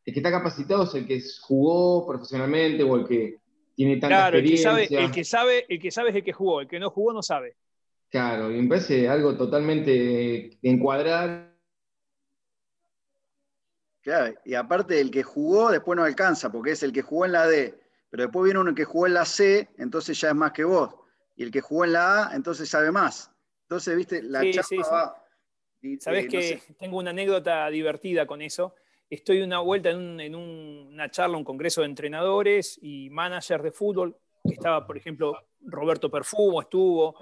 el que está capacitado es el que jugó profesionalmente o el que tiene tanta experiencia. El que, sabe, el, que sabe, el que sabe es el que jugó, el que no jugó no sabe. Claro, y me parece algo totalmente encuadrar. Claro, y aparte el que jugó después no alcanza, porque es el que jugó en la D, pero después viene uno que jugó en la C, entonces ya es más que vos. Y el que jugó en la A, entonces sabe más. Entonces, viste, la sí, chapa va. Sabés que tengo una anécdota divertida con eso. Estoy una vuelta en, en, una charla, un congreso de entrenadores y managers de fútbol. Estaba, por ejemplo, Roberto Perfumo, estuvo,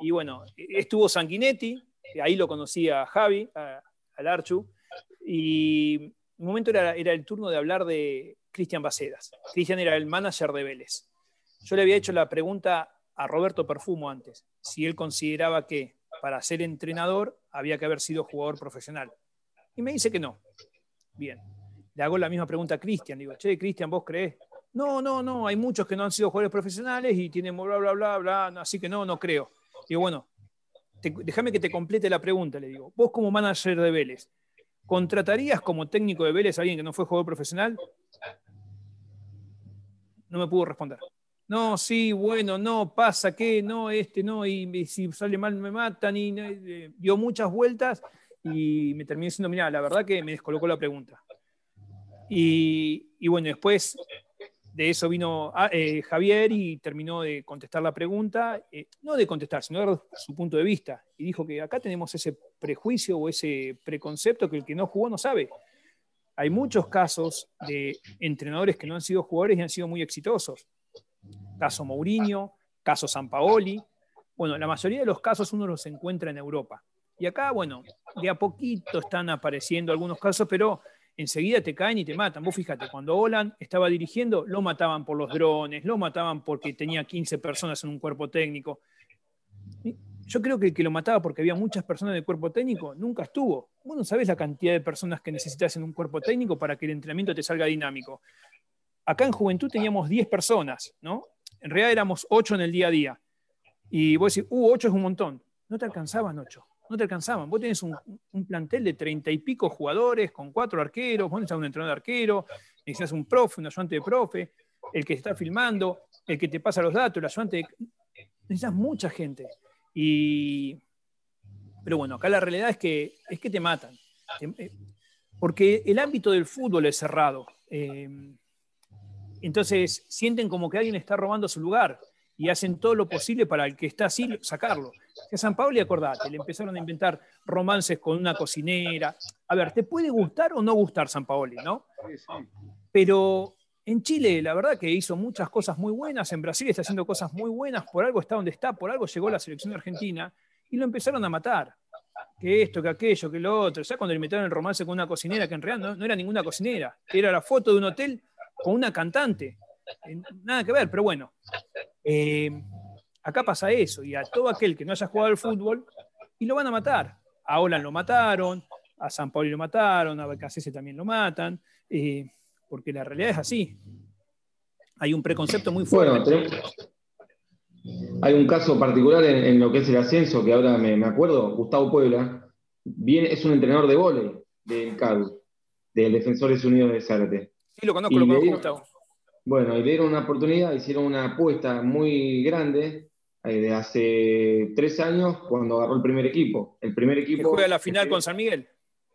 y bueno, estuvo Sanguinetti, ahí lo conocía Javi, al Archu, y un momento era, era el turno de hablar de Cristian Bacedas. Cristian era el manager de Vélez. Yo le había hecho la pregunta a Roberto Perfumo antes, si él consideraba que para ser entrenador había que haber sido jugador profesional. Y me dice que no. Bien. Le hago la misma pregunta a Cristian. Digo, che, Cristian, ¿vos crees? No, no, no, hay muchos que no han sido jugadores profesionales y tienen bla, bla, bla, bla, así que no, no creo. Digo, bueno, déjame que te complete la pregunta, le digo. Vos como manager de Vélez, ¿contratarías como técnico de Vélez a alguien que no fue jugador profesional? No me pudo responder. No, sí, bueno, no, pasa que, no, este, no, y, si sale mal me matan, y eh, dio muchas vueltas y me terminé diciendo, mira, la verdad que me descolocó la pregunta. Y, y bueno, después de eso vino ah, eh, Javier y terminó de contestar la pregunta, eh, no de contestar, sino de dar su punto de vista. Y dijo que acá tenemos ese prejuicio o ese preconcepto que el que no jugó no sabe. Hay muchos casos de entrenadores que no han sido jugadores y han sido muy exitosos. Caso Mourinho, caso Sampaoli. Bueno, la mayoría de los casos uno los encuentra en Europa. Y acá, bueno, de a poquito están apareciendo algunos casos, pero enseguida te caen y te matan. Vos fíjate, cuando Olan estaba dirigiendo, lo mataban por los drones, lo mataban porque tenía 15 personas en un cuerpo técnico. Yo creo que el que lo mataba porque había muchas personas en el cuerpo técnico nunca estuvo. Vos no sabés la cantidad de personas que necesitas en un cuerpo técnico para que el entrenamiento te salga dinámico. Acá en Juventud teníamos 10 personas, ¿no? En realidad éramos 8 en el día a día. Y vos decís, uh, 8 es un montón. No te alcanzaban 8 no te alcanzaban. Vos tenés un, plantel de treinta y pico jugadores con cuatro arqueros, vos necesitas un entrenador de arquero, necesitas un profe, un ayudante de profe, el que está filmando, el que te pasa los datos, el ayudante. De... Necesitas mucha gente. Y... Pero bueno, acá la realidad es que, es que te matan. Eh, porque el ámbito del fútbol es cerrado. Eh, entonces sienten como que alguien está robando su lugar y hacen todo lo posible para el que está así sacarlo. Que San Pablo, y acordate, le empezaron a inventar romances con una cocinera. A ver, ¿te puede gustar o no gustar San Paoli, no? Pero en Chile, la verdad que hizo muchas cosas muy buenas, en Brasil está haciendo cosas muy buenas, por algo está donde está, por algo llegó la selección argentina y lo empezaron a matar. Que esto, que aquello, que lo otro. ¿Sabes cuando le metieron el romance con una cocinera que en realidad no, era ninguna cocinera? Era la foto de un hotel con una cantante. Nada que ver, pero bueno. Eh, acá pasa eso, y a todo aquel que no haya jugado al fútbol, y lo van a matar. A Olan lo mataron, a San Pablo lo mataron, a Becasese también lo matan, eh, porque la realidad es así. Hay un preconcepto muy fuerte. hay un caso particular en, lo que es el ascenso, que ahora me, acuerdo, Gustavo Puebla, es un entrenador de vóley del CADU, del Defensores Unidos de Sarte. Sí, lo conozco, lo conozco, Gustavo. Bueno, y dieron una oportunidad, hicieron una apuesta muy grande eh, de hace tres años cuando agarró el primer equipo. El primer equipo. juega la final con San Miguel?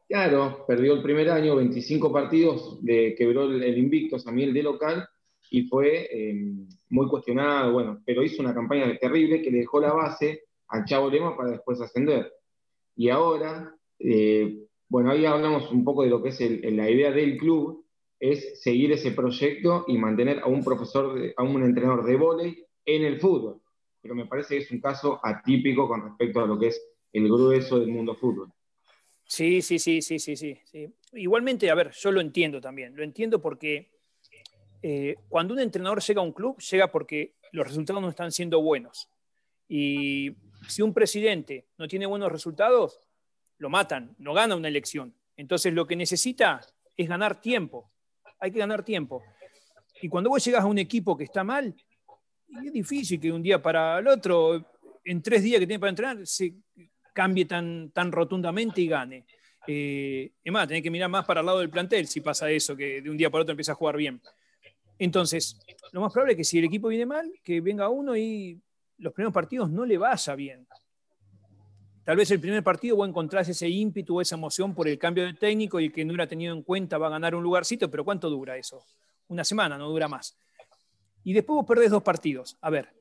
Claro, perdió el primer año, 25 partidos, de, quebró el, invicto San Miguel de local y fue em, muy cuestionado, bueno, pero hizo una campaña terrible que le dejó la base al Chavo Lema para después ascender. Y ahora, eh, bueno, ahí hablamos un poco de lo que es la idea del club, es seguir ese proyecto y mantener a un profesor, a un entrenador de vóley en el fútbol. Pero me parece que es un caso atípico con respecto a lo que es el grueso del mundo fútbol. Sí, sí, sí, sí, sí, sí. Igualmente, a ver, yo lo entiendo también. Lo entiendo porque eh, cuando un entrenador llega a un club, llega porque los resultados no están siendo buenos. Y si un presidente no tiene buenos resultados, lo matan, no gana una elección. Entonces lo que necesita es ganar tiempo hay que ganar tiempo. Y cuando vos llegas a un equipo que está mal, es difícil que un día para el otro, en tres días que tiene para entrenar, se cambie tan, tan rotundamente y gane. Eh, es más, tenés que mirar más para el lado del plantel si pasa eso, que de un día para otro empieza a jugar bien. Entonces, lo más probable es que si el equipo viene mal, que venga uno y los primeros partidos no le vaya bien. Tal vez el primer partido vos encontrás ese ímpetu o esa emoción por el cambio de técnico y el que no hubiera tenido en cuenta va a ganar un lugarcito, pero ¿cuánto dura eso? Una semana, no dura más. Y después vos perdés dos partidos. A ver,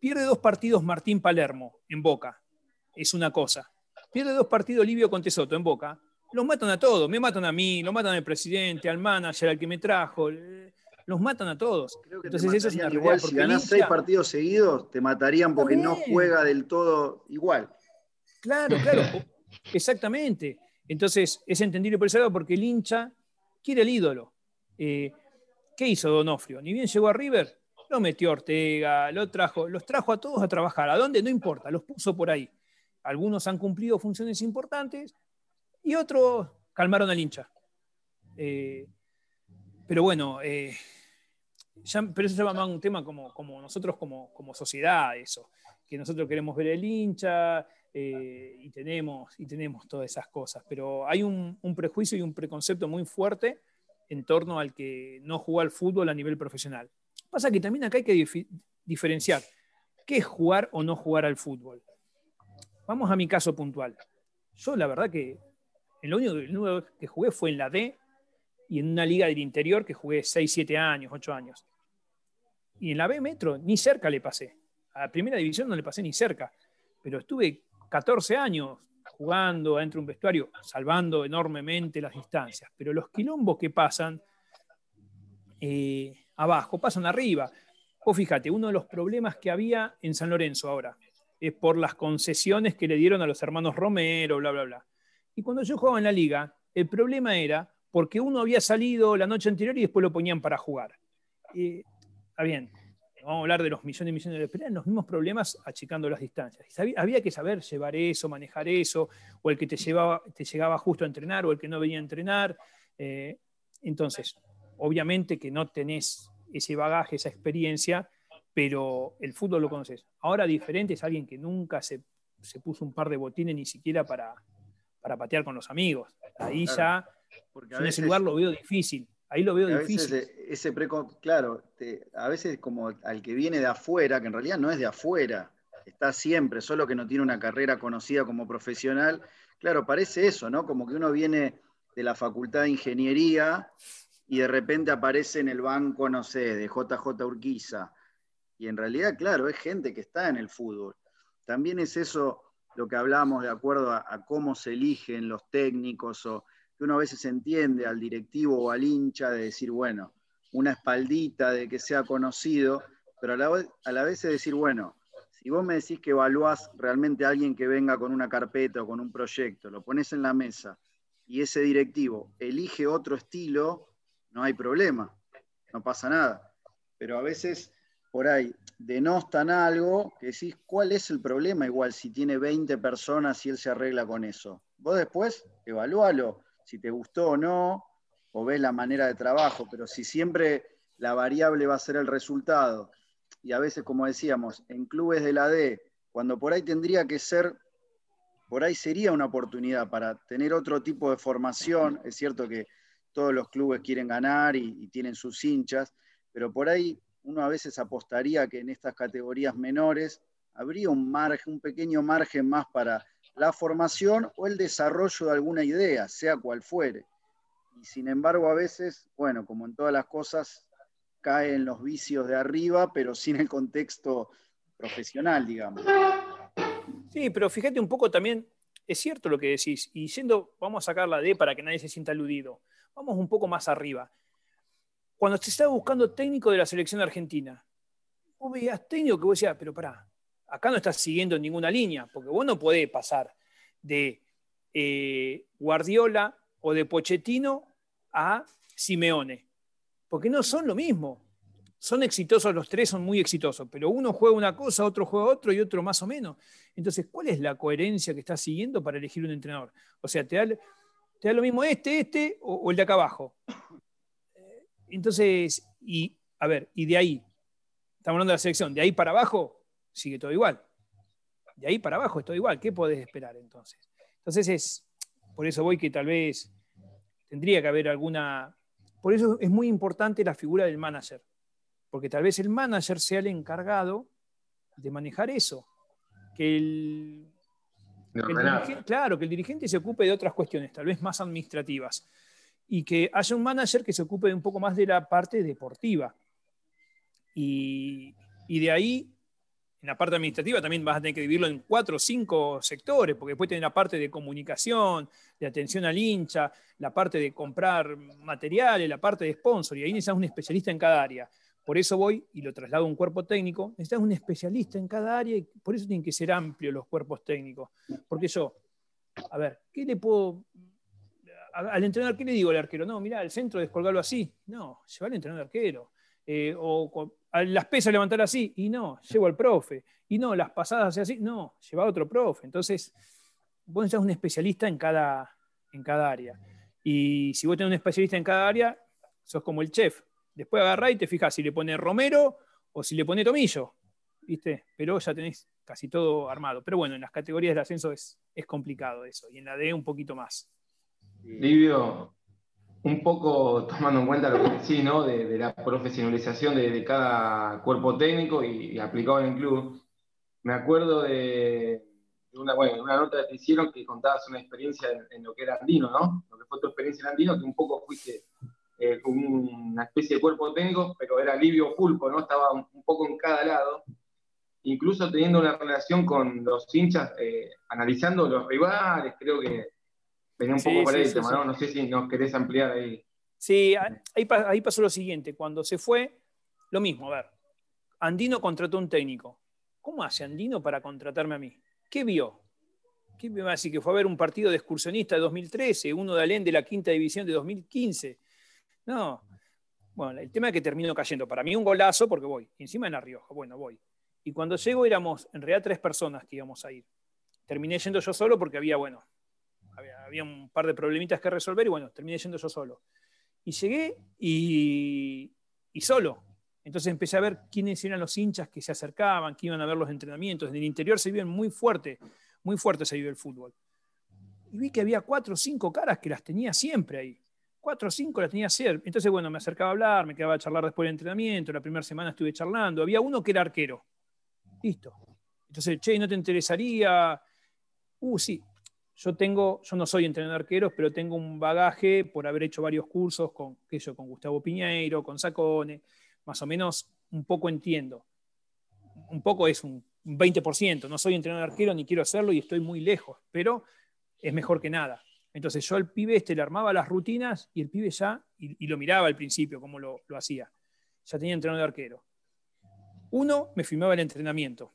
pierde dos partidos Martín Palermo en Boca. Es una cosa. Pierde dos partidos Livio Contesoto en Boca. Los matan a todos. Me matan a mí, lo matan al presidente, al manager, al que me trajo. Los matan a todos. Entonces eso es una igual, Si ganás seis partidos seguidos, te matarían porque no juega del todo igual. Claro, claro, exactamente. Entonces es entendible por ese lado porque el hincha quiere el ídolo. Eh, ¿Qué hizo Donofrio? Ni bien llegó a River, lo metió Ortega, lo trajo, los trajo a todos a trabajar. ¿A dónde? No importa, los puso por ahí. Algunos han cumplido funciones importantes y otros calmaron al hincha. Eh, pero bueno, eh, pero eso va a un tema como, como nosotros como, como, sociedad, eso, que nosotros queremos ver el hincha eh, y, tenemos, y tenemos todas esas cosas, pero hay un, prejuicio y un preconcepto muy fuerte en torno al que no juega al fútbol a nivel profesional. Pasa que también acá hay que diferenciar qué es jugar o no jugar al fútbol. Vamos a mi caso puntual. Yo la verdad que el único que jugué fue en la D y en una liga del interior que jugué 6, 7 años, 8 años. Y en la B Metro ni cerca le pasé. A la primera división no le pasé ni cerca. Pero estuve 14 años jugando dentro de un vestuario, salvando enormemente las distancias. Pero los quilombos que pasan eh, abajo, pasan arriba. O fíjate, uno de los problemas que había en San Lorenzo ahora es por las concesiones que le dieron a los hermanos Romero, bla, bla, bla. Y cuando yo jugaba en la liga, el problema era porque uno había salido la noche anterior y después lo ponían para jugar. está bien, vamos a hablar de los millones y millones de pero los mismos problemas achicando las distancias. había que saber llevar eso, manejar eso, o el que te, llevaba, te llegaba justo a entrenar, o el que no venía a entrenar. Eh, entonces, obviamente que no tenés ese bagaje, esa experiencia, pero el fútbol lo conoces. Ahora diferente es alguien que nunca se, puso un par de botines ni siquiera para, para patear con los amigos. Ahí ya porque en ese lugar lo veo difícil. Ahí lo veo difícil. ese claro, a veces como al que viene de afuera, que en realidad no es de afuera, está siempre, solo que no tiene una carrera conocida como profesional. Claro, parece eso, ¿no? Como que uno viene de la facultad de ingeniería y de repente aparece en el banco, no sé, de JJ Urquiza. Y en realidad, claro, es gente que está en el fútbol. También es eso lo que hablamos de acuerdo a cómo se eligen los técnicos o que uno a veces entiende al directivo o al hincha de decir, bueno, una espaldita de que sea conocido, pero a la, vez, a la vez es decir, bueno, si vos me decís que evaluás realmente a alguien que venga con una carpeta o con un proyecto, lo pones en la mesa y ese directivo elige otro estilo, no hay problema, no pasa nada. Pero a veces por ahí denostan algo que decís, ¿cuál es el problema? Igual si tiene 20 personas y él se arregla con eso. Vos después evalúalo si te gustó o no, o ves la manera de trabajo, pero si siempre la variable va a ser el resultado, y a veces, como decíamos, en clubes de la D, cuando por ahí tendría que ser, por ahí sería una oportunidad para tener otro tipo de formación, es cierto que todos los clubes quieren ganar y, tienen sus hinchas, pero por ahí uno a veces apostaría que en estas categorías menores habría un margen, un pequeño margen más para la formación o el desarrollo de alguna idea, sea cual fuere. Y sin embargo, a veces, bueno, como en todas las cosas, caen los vicios de arriba, pero sin el contexto profesional, digamos. Sí, pero fíjate un poco también, es cierto lo que decís, y yendo, vamos a sacar la D para que nadie se sienta aludido, vamos un poco más arriba. Cuando se estaba buscando técnico de la selección argentina, vos veías técnico que vos decías, pero pará, acá no estás siguiendo ninguna línea, porque vos no podés pasar de eh, Guardiola o de Pochettino a Simeone, porque no son lo mismo. Son exitosos los tres, son muy exitosos, pero uno juega una cosa, otro juega otro y otro más o menos. Entonces, ¿cuál es la coherencia que estás siguiendo para elegir un entrenador? O sea, ¿te da, te da lo mismo este, este o, el de acá abajo? Entonces, y a ver, y de ahí, estamos hablando de la selección, de ahí para abajo, sigue todo igual. De ahí para abajo es todo igual. ¿Qué podés esperar entonces? Entonces es, por eso voy que tal vez tendría que haber alguna... Por eso es muy importante la figura del manager, porque tal vez el manager sea el encargado de manejar eso. Que el, claro, que el dirigente se ocupe de otras cuestiones, tal vez más administrativas, y que haya un manager que se ocupe un poco más de la parte deportiva. Y, y de ahí en la parte administrativa también vas a tener que dividirlo en cuatro o cinco sectores, porque después tenés la parte de comunicación, de atención al hincha, la parte de comprar materiales, la parte de sponsor, y ahí necesitas un especialista en cada área. Por eso voy y lo traslado a un cuerpo técnico. Necesitas un especialista en cada área y por eso tienen que ser amplios los cuerpos técnicos. Porque yo, a ver, ¿qué le puedo al entrenador, ¿qué le digo al arquero? No, mira, el centro descolgarlo así. No, lleva al entrenador arquero. Eh, o las pesas levantar así, y no, llevo al profe, y no, las pasadas así, no, lleva a otro profe. Entonces, vos necesitas un especialista en cada, en cada área. Y si vos tenés un especialista en cada área, sos como el chef. Después agarrá y te fijas si le pone romero o si le pone tomillo. ¿Viste? Pero ya tenés casi todo armado. Pero bueno, en las categorías del ascenso es, es complicado eso. Y en la D un poquito más. Livio, un poco tomando en cuenta lo que decís, ¿no? De, la profesionalización de, cada cuerpo técnico y, aplicado en el club. Me acuerdo de, una, bueno, una nota que te hicieron que contabas una experiencia en, lo que era andino, ¿no? Lo que fue tu experiencia en andino, que un poco fuiste eh, una especie de cuerpo técnico, pero era Livio Pulpo, ¿no? Estaba un, poco en cada lado. Incluso teniendo una relación con los hinchas, eh, analizando los rivales, creo que Venía un poco por ahí el tema, ¿no? No sé si nos querés ampliar ahí. Sí, ahí, ahí pasó lo siguiente. Cuando se fue, lo mismo, a ver. Andino contrató un técnico. ¿Cómo hace Andino para contratarme a mí? ¿Qué vio? ¿Qué me va a decir? Que fue a ver un partido de excursionista de 2013, uno de Alén de la quinta división de 2015. No. Bueno, el tema es que terminó cayendo. Para mí un golazo porque voy. encima en La Rioja. Bueno, voy. Y cuando llego éramos en realidad tres personas que íbamos a ir. Terminé yendo yo solo porque había, bueno, había, un par de problemitas que resolver y bueno, terminé yendo yo solo. Y llegué y, y solo. Entonces empecé a ver quiénes eran los hinchas que se acercaban, que iban a ver los entrenamientos. En el interior se vive muy fuerte, muy fuerte se vive el fútbol. Y vi que había cuatro o cinco caras que las tenía siempre ahí. Cuatro o cinco las tenía siempre. Entonces, bueno, me acercaba a hablar, me quedaba a charlar después del entrenamiento. La primera semana estuve charlando. Había uno que era arquero. Listo. Entonces, che, ¿no te interesaría? Uh, sí yo tengo, yo no soy entrenador de arqueros, pero tengo un bagaje por haber hecho varios cursos con, qué yo, con Gustavo Piñeiro, con Sacone, más o menos un poco entiendo. Un poco es un 20%, no soy entrenador de arquero ni quiero hacerlo y estoy muy lejos, pero es mejor que nada. Entonces yo al pibe este le armaba las rutinas y el pibe ya, y, lo miraba al principio como lo, hacía, ya tenía entrenador de arquero. Uno me filmaba el entrenamiento.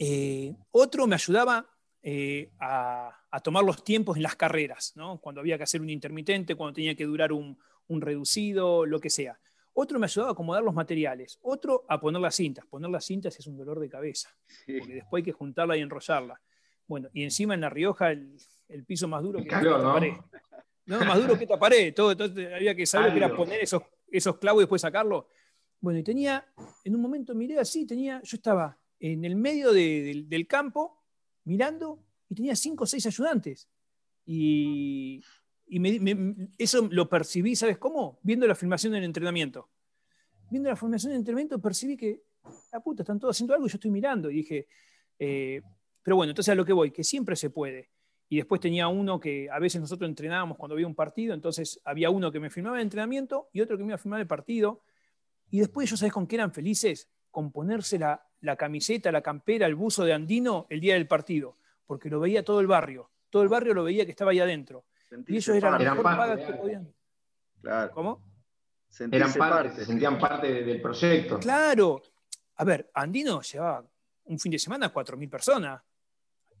Eh, otro me ayudaba eh, a, tomar los tiempos en las carreras, cuando había que hacer un intermitente, cuando tenía que durar un, reducido, lo que sea. Otro me ayudaba a acomodar los materiales, otro a poner las cintas. Poner las cintas es un dolor de cabeza, porque después hay que juntarla y enrollarla. Bueno, y encima en La Rioja el, piso más duro que esta pared. No, más duro que esta pared. Todo, había que saber que era poner esos, esos clavos y después sacarlo. Bueno, y tenía, en un momento miré así, tenía, yo estaba en el medio del campo mirando y tenía cinco o seis ayudantes. Y, eso lo percibí, ¿sabes cómo? Viendo la filmación del entrenamiento. Viendo la filmación del entrenamiento percibí que, la puta, están todos haciendo algo y yo estoy mirando. Y dije, eh, pero bueno, entonces a lo que voy, que siempre se puede. Y después tenía uno que a veces nosotros entrenábamos cuando había un partido, entonces había uno que me filmaba el entrenamiento y otro que me iba a filmar el partido. Y después ellos, ¿sabes con qué eran felices? Con ponerse la, camiseta, la campera, el buzo de Andino el día del partido, porque lo veía todo el barrio. Todo el barrio lo veía que estaba ahí adentro. y ellos eran la mejor paga que podían. Claro. ¿Cómo? eran parte, se sentían parte del proyecto. Claro. A ver, Andino llevaba un fin de semana a 4.000 personas.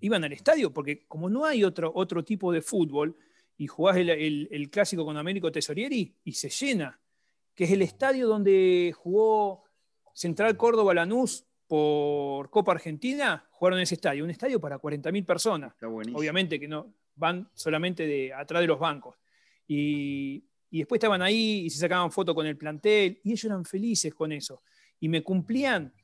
Iban al estadio porque como no hay otro, otro tipo de fútbol y jugás el, el clásico con Américo Tesorieri y se llena, que es el estadio donde jugó Central Córdoba Lanús por Copa Argentina, jugaron en ese estadio, un estadio para 40.000 personas. Obviamente que no van solamente de atrás de los bancos. Y, después estaban ahí y se sacaban fotos con el plantel y ellos eran felices con eso. Y me cumplían,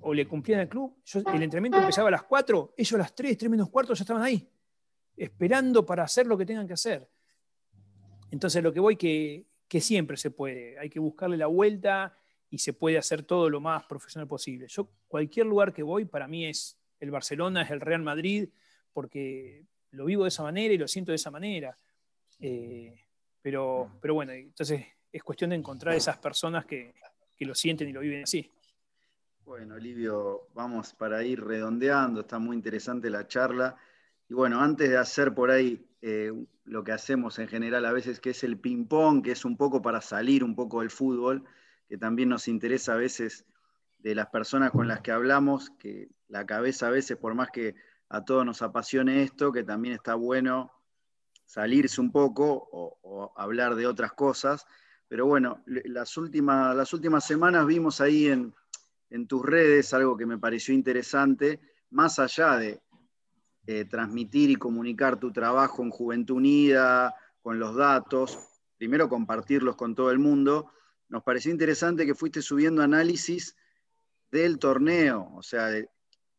o le cumplían al club, el entrenamiento empezaba a las 4, ellos a las 3, 3 menos cuarto ya estaban ahí, esperando para hacer lo que tengan que hacer. Entonces lo que voy que, que siempre se puede, hay que buscarle la vuelta y se puede hacer todo lo más profesional posible. Yo, cualquier lugar que voy, para mí es el Barcelona, es el Real Madrid, porque lo vivo de esa manera y lo siento de esa manera. Eh, pero, pero bueno, entonces es cuestión de encontrar esas personas que, lo sienten y lo viven así. Bueno, Livio, vamos para ir redondeando, está muy interesante la charla. Y bueno, antes de hacer por ahí eh, lo que hacemos en general a veces, que es el ping-pong, que es un poco para salir un poco del fútbol, que también nos interesa a veces de las personas con las que hablamos, que la cabeza a veces, por más que a todos nos apasione esto, que también está bueno salirse un poco o, hablar de otras cosas. Pero bueno, las últimas, las últimas semanas vimos ahí en, tus redes algo que me pareció interesante, más allá de eh, transmitir y comunicar tu trabajo en Juventud Unida, con los datos, primero compartirlos con todo el mundo, nos pareció interesante que fuiste subiendo análisis del torneo, o sea,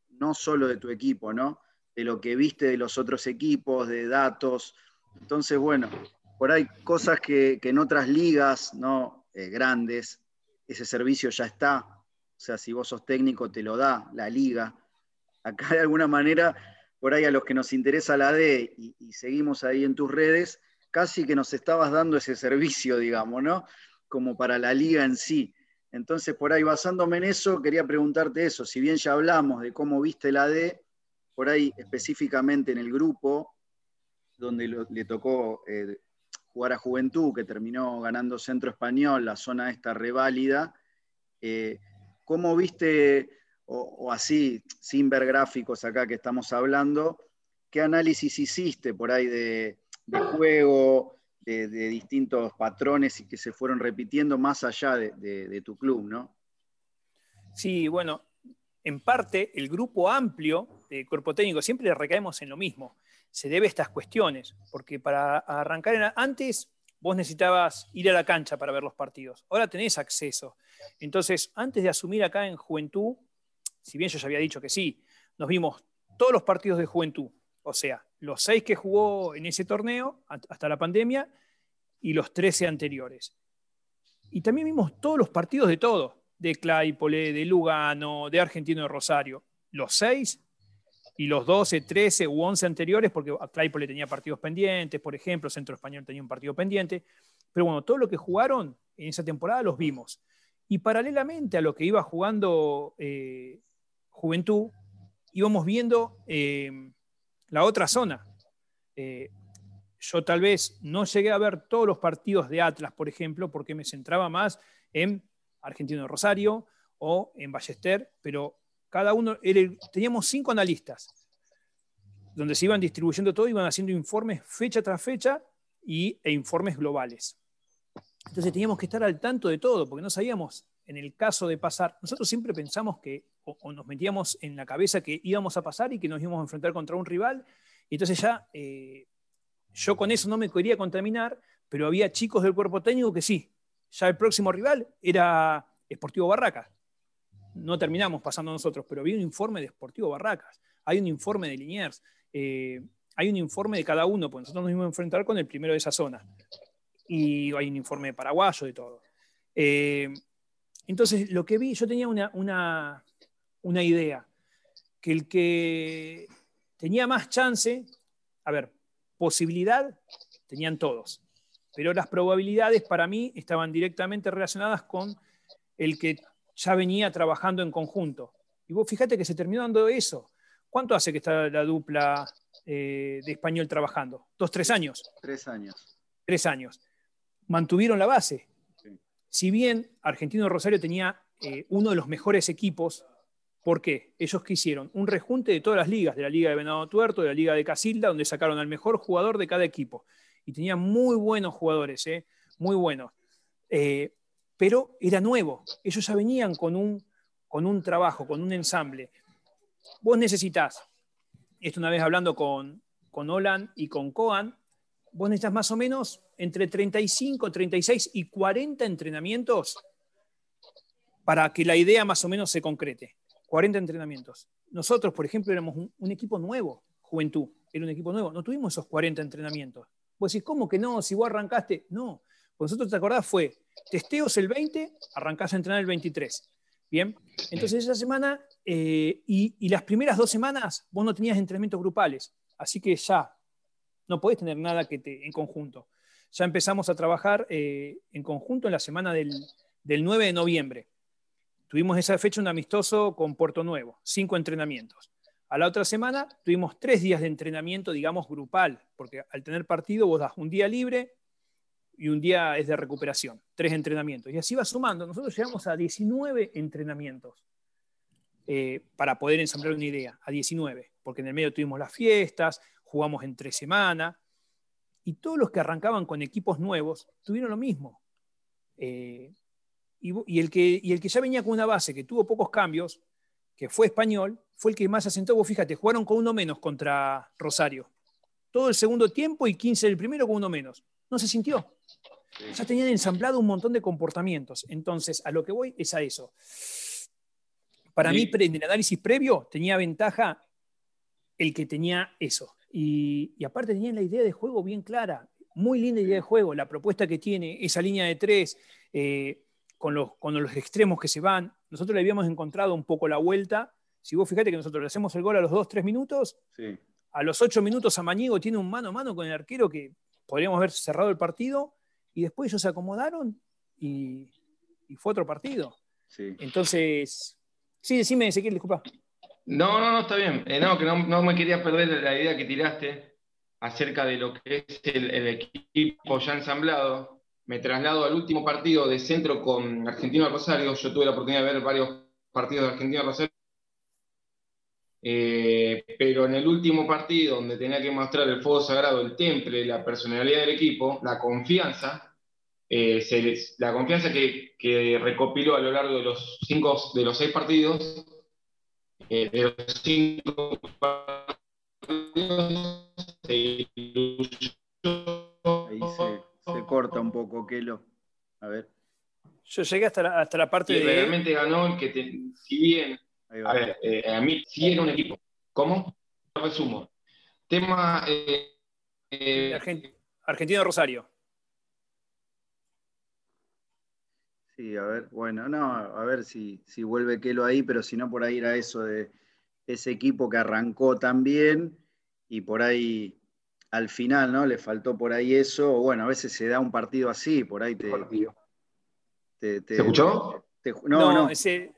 no solo de tu equipo, ¿no? De lo que viste de los otros equipos, de datos. Entonces, bueno, por ahí cosas que, en otras ligas, ¿no? Eh, grandes, ese servicio ya está. O sea, si vos sos técnico, te lo da la liga. Acá de alguna manera, por ahí a los que nos interesa la D y, y seguimos ahí en tus redes, casi que nos estabas dando ese servicio, digamos, ¿no? Como para la liga en sí. Entonces, por ahí, basándome en eso, quería preguntarte eso. Si bien ya hablamos de cómo viste la D, por ahí específicamente en el grupo, donde le tocó eh, jugar a Juventud, que terminó ganando Centro Español, la zona esta reválida, eh, ¿cómo viste, o, así, sin ver gráficos acá que estamos hablando, qué análisis hiciste por ahí de, de juego, de, distintos patrones y que se fueron repitiendo más allá de, tu club, ¿no? Sí, bueno, en parte el grupo amplio de cuerpo técnico siempre recaemos en lo mismo. Se debe a estas cuestiones, porque para arrancar antes vos necesitabas ir a la cancha para ver los partidos. Ahora tenés acceso. Entonces, antes de asumir acá en Juventud, si bien yo ya había dicho que sí, nos vimos todos los partidos de Juventud, o sea, los seis que jugó en ese torneo hasta la pandemia y los 13 anteriores. Y también vimos todos los partidos de todo, de Claypole, de Lugano, de Argentino de Rosario. Los seis y los 12, 13 u 11 anteriores, porque Claypole tenía partidos pendientes, por ejemplo, Centro Español tenía un partido pendiente. Pero bueno, todo lo que jugaron en esa temporada los vimos. Y paralelamente a lo que iba jugando eh, Juventud, íbamos viendo eh, la otra zona. Eh, yo tal vez no llegué a ver todos los partidos de Atlas, por ejemplo, porque me centraba más en Argentino de Rosario o en Ballester, pero cada uno, teníamos cinco analistas, donde se iban distribuyendo todo, iban haciendo informes fecha tras fecha y, e informes globales. Entonces teníamos que estar al tanto de todo, porque no sabíamos, en el caso de pasar, nosotros siempre pensamos que o, nos metíamos en la cabeza que íbamos a pasar y que nos íbamos a enfrentar contra un rival. Y entonces ya eh, yo con eso no me quería contaminar, pero había chicos del cuerpo técnico que sí. Ya el próximo rival era Sportivo Barracas. No terminamos pasando nosotros, pero había un informe de Sportivo Barracas, hay un informe de Liniers, eh, hay un informe de cada uno, pues nosotros nos íbamos a enfrentar con el primero de esa zona. Y hay un informe de paraguayo, de todo. Eh, entonces, lo que vi, yo tenía una, una idea, que el que tenía más chance, a ver, posibilidad tenían todos, pero las probabilidades para mí estaban directamente relacionadas con el que ya venía trabajando en conjunto. Y vos fíjate que se terminó dando eso. ¿Cuánto hace que está la dupla eh, de español trabajando? ¿Dos, tres años? Tres años. Tres años. Mantuvieron la base. Si bien Argentino Rosario tenía eh, uno de los mejores equipos ¿Por qué? Ellos quisieron un rejunte de todas las ligas, de la Liga de Venado Tuerto, de la Liga de Casilda, donde sacaron al mejor jugador de cada equipo. Y tenían muy buenos jugadores, ¿eh? muy buenos. Eh, pero era nuevo. Ellos ya venían con un, con un trabajo, con un ensamble. Vos necesitas, esto una vez hablando con, con Olan y con Coan, vos necesitas más o menos entre 35, 36 y 40 entrenamientos para que la idea más o menos se concrete. 40 entrenamientos. Nosotros, por ejemplo, éramos un, equipo nuevo, Juventud, era un equipo nuevo, no tuvimos esos 40 entrenamientos. Vos decís, ¿cómo que no? Si vos arrancaste, no. Pues nosotros, ¿te acordás? Fue testeos el 20, arrancás a entrenar el 23. Bien, entonces esa semana eh, y, las primeras dos semanas vos no tenías entrenamientos grupales, así que ya no podés tener nada que te, en conjunto. Ya empezamos a trabajar eh, en conjunto en la semana del, del 9 de noviembre. Tuvimos esa fecha un amistoso con Puerto Nuevo, cinco entrenamientos. A la otra semana tuvimos tres días de entrenamiento, digamos, grupal, porque al tener partido vos das un día libre y un día es de recuperación, tres entrenamientos. Y así va sumando. Nosotros llegamos a 19 entrenamientos eh, para poder ensamblar una idea, a 19, porque en el medio tuvimos las fiestas, jugamos entre semana, y todos los que arrancaban con equipos nuevos tuvieron lo mismo. Eh, y, el que, el que ya venía con una base que tuvo pocos cambios, que fue español, fue el que más asentó. Vos fíjate, jugaron con uno menos contra Rosario. Todo el segundo tiempo y 15 del primero con uno menos. no se sintió. Ya tenían ensamblado un montón de comportamientos. Entonces, a lo que voy es a eso. Para mí, en el análisis previo, tenía ventaja el que tenía eso. Y, aparte tenían la idea de juego bien clara, muy linda idea de juego, la propuesta que tiene, esa línea de tres, eh, con, los, con los extremos que se van. Nosotros le habíamos encontrado un poco la vuelta. Si vos fijate que nosotros le hacemos el gol a los dos, tres minutos, a los ocho minutos Amañigo tiene un mano a mano con el arquero que podríamos haber cerrado el partido y después ellos se acomodaron y, fue otro partido. Entonces, sí, decime, Ezequiel, disculpa. No, no, no, está bien. Eh, no, que no, me quería perder la idea que tiraste acerca de lo que es el, equipo ya ensamblado. Me traslado al último partido de centro con Argentino Rosario. Yo tuve la oportunidad de ver varios partidos de Argentino Rosario. Eh, pero en el último partido, donde tenía que mostrar el fuego sagrado, el temple, la personalidad del equipo, la confianza, eh, la confianza que, recopiló a lo largo de los cinco, de los seis partidos, eh, de los cinco Ahí se, corta un poco, Kelo. A ver. Yo llegué hasta la, hasta la parte de. Realmente ganó el que, si bien. A ver, eh, a mí sí era un equipo. ¿Cómo? Resumo. Tema. Eh, eh Argentino Rosario. Sí, a ver, bueno, no, a ver si, si vuelve Kelo ahí, pero si no, por ahí era eso de ese equipo que arrancó tan bien y por ahí al final, ¿no? Le faltó por ahí eso. Bueno, a veces se da un partido así, por ahí te. te, ¿Se escuchó? no, no, Ese,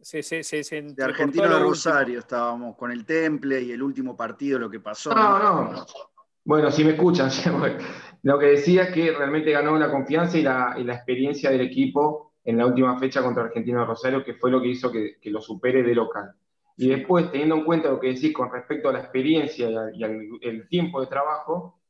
se, se, se, de Argentino de Rosario estábamos con el Temple y el último partido, lo que pasó. No, no. Bueno, si me escuchan, lo que decía es que realmente ganó la confianza y la, experiencia del equipo en la última fecha contra Argentino de Rosario, que fue lo que hizo que, lo supere de local. Y después, teniendo en cuenta lo que decís con respecto a la experiencia y, al, el tiempo de trabajo,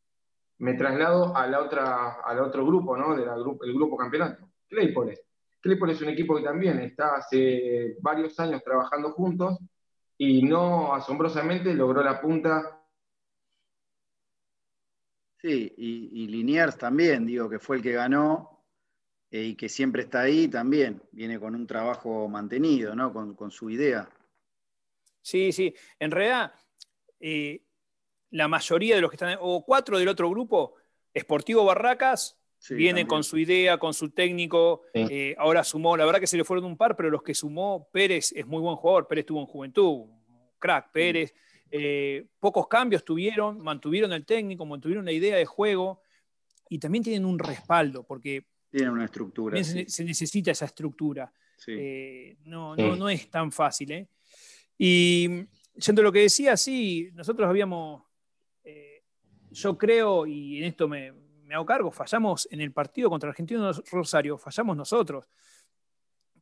me traslado a la otra, al otro grupo, ¿no? Del el grupo campeonato, Claypole. Claypole es un equipo que también está hace varios años trabajando juntos y no asombrosamente logró la punta Sí, y, Liniers también, digo, que fue el que ganó eh, y que siempre está ahí también, viene con un trabajo mantenido, ¿no? Con, su idea. Sí, sí, en realidad eh, la mayoría de los que están, o cuatro del otro grupo, Sportivo Barracas, viene con su idea, con su técnico, eh, ahora sumó, la verdad que se le fueron un par, pero los que sumó, Pérez es muy buen jugador, Pérez tuvo en juventud, crack, Pérez. Eh, pocos cambios tuvieron, mantuvieron el técnico, mantuvieron la idea de juego y también tienen un respaldo, porque tienen una estructura. Se, necesita esa estructura. Eh, no, no, no, es tan fácil. ¿eh? Y siendo lo que decía, sí, nosotros habíamos, yo creo, y en esto me, me hago cargo, fallamos en el partido contra Argentino Rosario, fallamos nosotros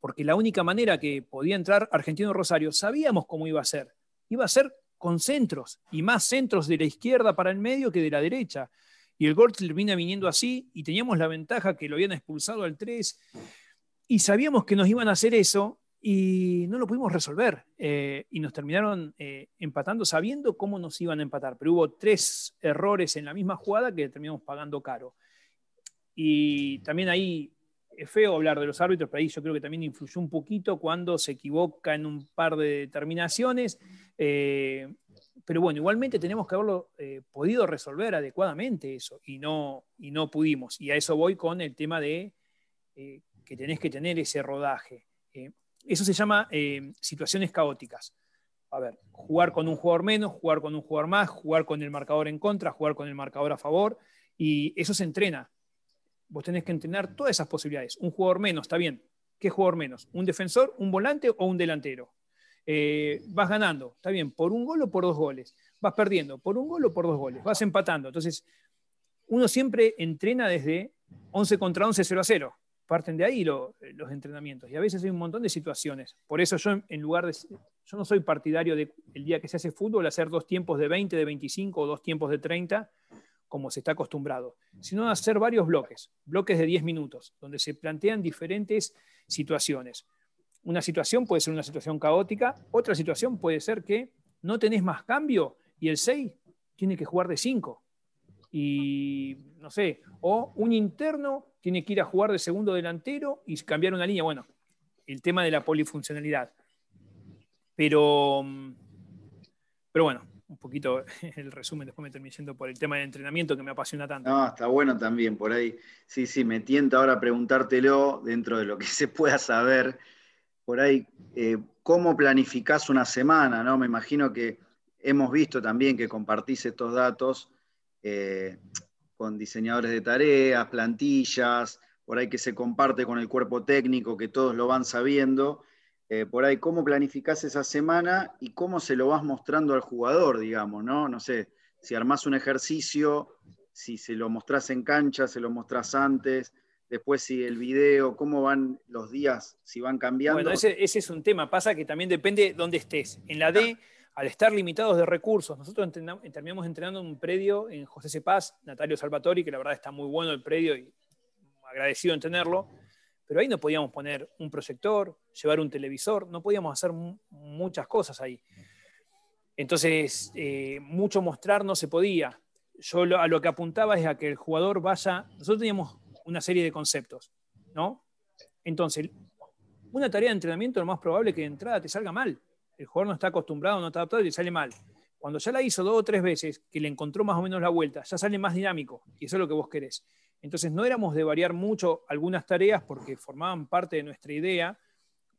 porque la única manera que podía entrar Argentino Rosario, sabíamos cómo iba a ser. Iba a ser con centros y más centros de la izquierda para el medio que de la derecha. Y el gol termina viniendo así y teníamos la ventaja que lo habían expulsado al 3 y sabíamos que nos iban a hacer eso y no lo pudimos resolver eh, y nos terminaron eh, empatando sabiendo cómo nos iban a empatar, pero hubo tres errores en la misma jugada que terminamos pagando caro. Y también ahí es feo hablar de los árbitros, pero ahí yo creo que también influyó un poquito cuando se equivoca en un par de determinaciones. Eh, pero bueno, igualmente tenemos que haberlo podido resolver adecuadamente eso y no, y no pudimos. Y a eso voy con el tema de que tenés que tener ese rodaje. Eso se llama situaciones caóticas. A ver, jugar con un jugador menos, jugar con un jugador más, jugar con el marcador en contra, jugar con el marcador a favor, y eso se entrena vos tenés que entrenar todas esas posibilidades. Un jugador menos, está bien. ¿Qué jugador menos? ¿Un defensor, un volante o un delantero? Eh, vas ganando, está bien, por un gol o por dos goles. Vas perdiendo, por un gol o por dos goles. Vas empatando. Entonces, uno siempre entrena desde 11 contra 11, 0 a 0. Parten de ahí los entrenamientos. Y a veces hay un montón de situaciones. Por eso yo, en lugar de. Yo no soy partidario de el día que se hace fútbol hacer dos tiempos de 20, de 25 o dos tiempos de 30 como se está acostumbrado, sino hacer varios bloques, bloques de 10 minutos, donde se plantean diferentes situaciones. Una situación puede ser una situación caótica, otra situación puede ser que no tenés más cambio y el 6 tiene que jugar de 5. Y no sé, o un interno tiene que ir a jugar de segundo delantero y cambiar una línea. Bueno, el tema de la polifuncionalidad. Pero, pero bueno, un poquito el resumen, después me terminé yendo por el tema del entrenamiento que me apasiona tanto. No, está bueno también por ahí. Sí, sí, me tiento ahora preguntártelo dentro de lo que se pueda saber. Por ahí, eh, ¿cómo planificás una semana? ¿no? Me imagino que hemos visto también que compartís estos datos eh, con diseñadores de tareas, plantillas, por ahí que se comparte con el cuerpo técnico, que todos lo van sabiendo. Eh, por ahí, ¿cómo planificás esa semana y cómo se lo vas mostrando al jugador, digamos, ¿no? No sé, si armás un ejercicio, si se lo mostrás en cancha, se lo mostrás antes, después si el video, cómo van los días, si van cambiando. Bueno, ese, ese es un tema, pasa que también depende de dónde estés. En la D al estar limitados de recursos, nosotros terminamos entrenando en un predio en José Cepaz, Natalio Salvatori, que la verdad está muy bueno el predio y agradecido en tenerlo, pero ahí no podíamos poner un proyector, llevar un televisor, no podíamos hacer muchas cosas ahí. Entonces, eh, mucho mostrar no se podía. Yo a lo que apuntaba es a que el jugador vaya, nosotros teníamos una serie de conceptos, ¿no? Entonces, una tarea de entrenamiento lo más probable que de entrada te salga mal el jugador no está acostumbrado, no está adaptado y sale mal. Cuando ya la hizo dos o tres veces, que le encontró más o menos la vuelta, ya sale más dinámico y eso es lo que vos querés. Entonces no éramos de variar mucho algunas tareas porque formaban parte de nuestra idea,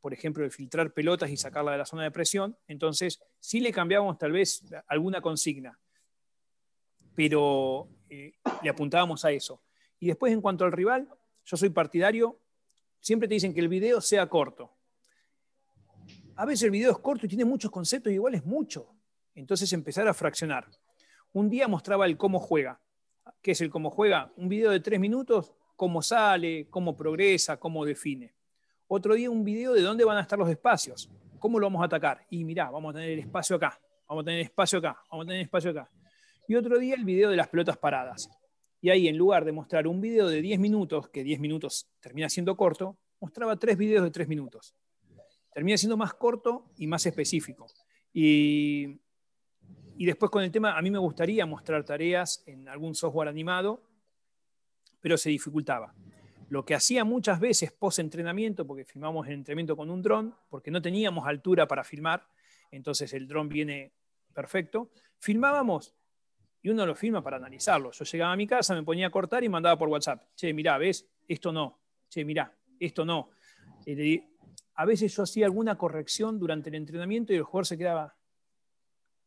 por ejemplo, el filtrar pelotas y sacarla de la zona de presión. Entonces sí le cambiábamos tal vez alguna consigna, pero eh, le apuntábamos a eso. Y después en cuanto al rival, yo soy partidario, siempre te dicen que el video sea corto a veces el video es corto y tiene muchos conceptos y igual es mucho. Entonces empezar a fraccionar. Un día mostraba el cómo juega. ¿Qué es el cómo juega? Un video de tres minutos, cómo sale, cómo progresa, cómo define. Otro día un video de dónde van a estar los espacios, cómo lo vamos a atacar. Y mirá, vamos a tener el espacio acá, vamos a tener espacio acá, vamos a tener espacio acá. Y otro día el video de las pelotas paradas. Y ahí, en lugar de mostrar un video de 10 minutos, que 10 minutos termina siendo corto, mostraba tres videos de 3 minutos termina siendo más corto y más específico. Y, después con el tema, a mí me gustaría mostrar tareas en algún software animado, pero se dificultaba. Lo que hacía muchas veces post-entrenamiento, porque filmamos el entrenamiento con un dron, porque no teníamos altura para filmar, entonces el dron viene perfecto, filmábamos y uno lo filma para analizarlo. Yo llegaba a mi casa, me ponía a cortar y mandaba por WhatsApp. Che, mirá, ¿ves? Esto no. Che, mirá, esto no a veces yo hacía alguna corrección durante el entrenamiento y el jugador se quedaba,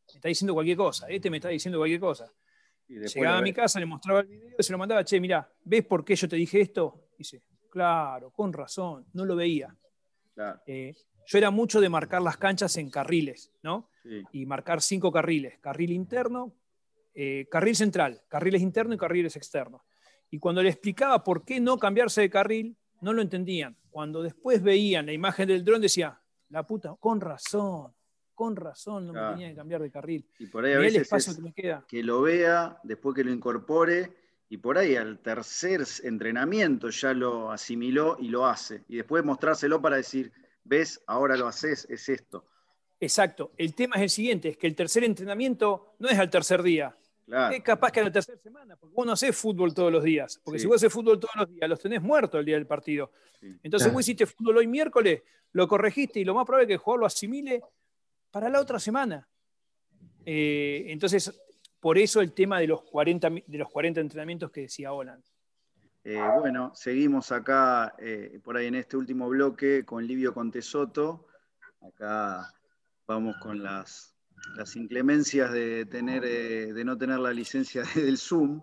me está diciendo cualquier cosa, este me está diciendo cualquier cosa. Llegaba a mi casa, le mostraba el video y se lo mandaba, che, mira, ¿ves por qué yo te dije esto? dice, claro, con razón, no lo veía. Eh, yo era mucho de marcar las canchas en carriles, ¿no? Y marcar cinco carriles, carril interno, eh, carril central, carriles internos y carriles externos. Y cuando le explicaba por qué no cambiarse de carril, no lo entendían. Cuando después veían la imagen del dron, decía, la puta, con razón, con razón, no me tenía que cambiar de carril. Y por ahí a veces que, lo vea, después que lo incorpore, y por ahí al tercer entrenamiento ya lo asimiló y lo hace. Y después mostrárselo para decir, ves, ahora lo haces, es esto. Exacto. El tema es el siguiente, es que el tercer entrenamiento no es al tercer día, es capaz que a la tercera semana, porque vos no haces fútbol todos los días. Porque si vos haces fútbol todos los días, los tenés muertos el día del partido. Entonces vos hiciste fútbol hoy miércoles, lo corregiste y lo más probable es que el jugador lo asimile para la otra semana. Eh, entonces, por eso el tema de los 40, de los 40 entrenamientos que decía Holland. Eh, bueno, seguimos acá eh, por ahí en este último bloque con Livio Contesoto. Acá vamos con las las inclemencias de, tener, eh, de no tener la licencia del Zoom.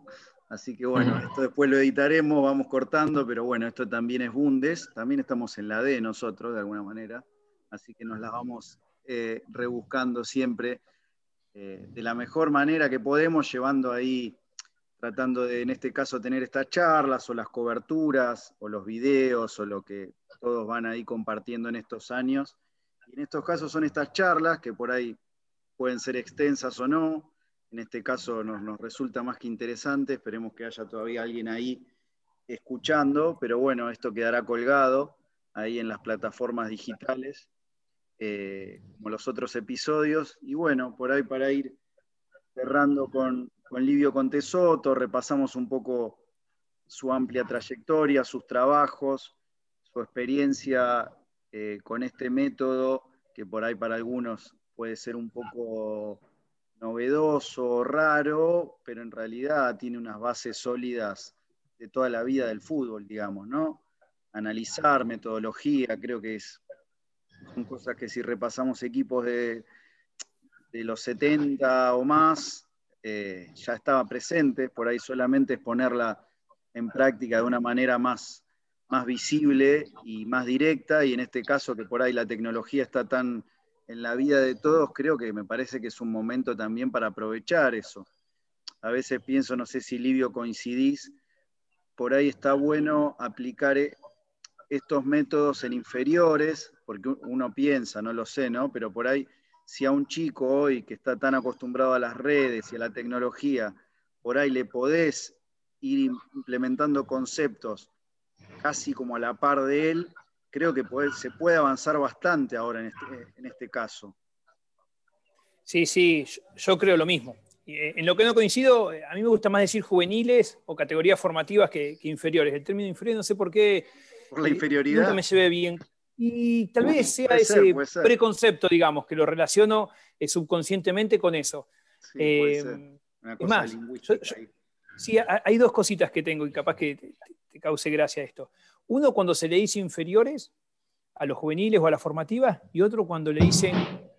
Así que bueno, esto después lo editaremos, vamos cortando, pero bueno, esto también es Bundes, también estamos en la D nosotros, de alguna manera, así que nos las vamos eh, rebuscando siempre eh, de la mejor manera que podemos, llevando ahí, tratando de, en este caso, tener estas charlas o las coberturas o los videos o lo que todos van ahí compartiendo en estos años. Y en estos casos son estas charlas que por ahí pueden ser extensas o no. En este caso nos, resulta más que interesante, esperemos que haya todavía alguien ahí escuchando, pero bueno, esto quedará colgado ahí en las plataformas digitales, eh, como los otros episodios. Y bueno, por ahí para ir cerrando con, con Livio Contesoto, repasamos un poco su amplia trayectoria, sus trabajos, su experiencia eh, con este método, que por ahí para algunos puede ser un poco novedoso, raro, pero en realidad tiene unas bases sólidas de toda la vida del fútbol, digamos, ¿no? Analizar metodología, creo que es, son cosas que si repasamos equipos de, de los 70 o más, eh, ya estaba presente, por ahí solamente es ponerla en práctica de una manera más, más visible y más directa, y en este caso que por ahí la tecnología está tan en la vida de todos, creo que me parece que es un momento también para aprovechar eso. A veces pienso, no sé si Livio coincidís, por ahí está bueno aplicar eh, estos métodos en inferiores, porque uno piensa, no lo sé, ¿no? Pero por ahí, si a un chico hoy que está tan acostumbrado a las redes y a la tecnología, por ahí le podés ir implementando conceptos casi como a la par de él, creo que se puede avanzar bastante ahora en este, en este caso. Sí, sí, yo, creo lo mismo. Eh, en lo que no coincido, eh, a mí me gusta más decir juveniles o categorías formativas que, inferiores. El término inferior no sé por qué. Por la eh, inferioridad. Nunca me lleve bien. Y tal vez sea ese preconcepto, digamos, que lo relaciono subconscientemente con eso. Sí, es más, sí, hay dos cositas que tengo y capaz que te, te cause gracia esto. Uno cuando se le dice inferiores a los juveniles o a las formativas, y otro cuando le dicen,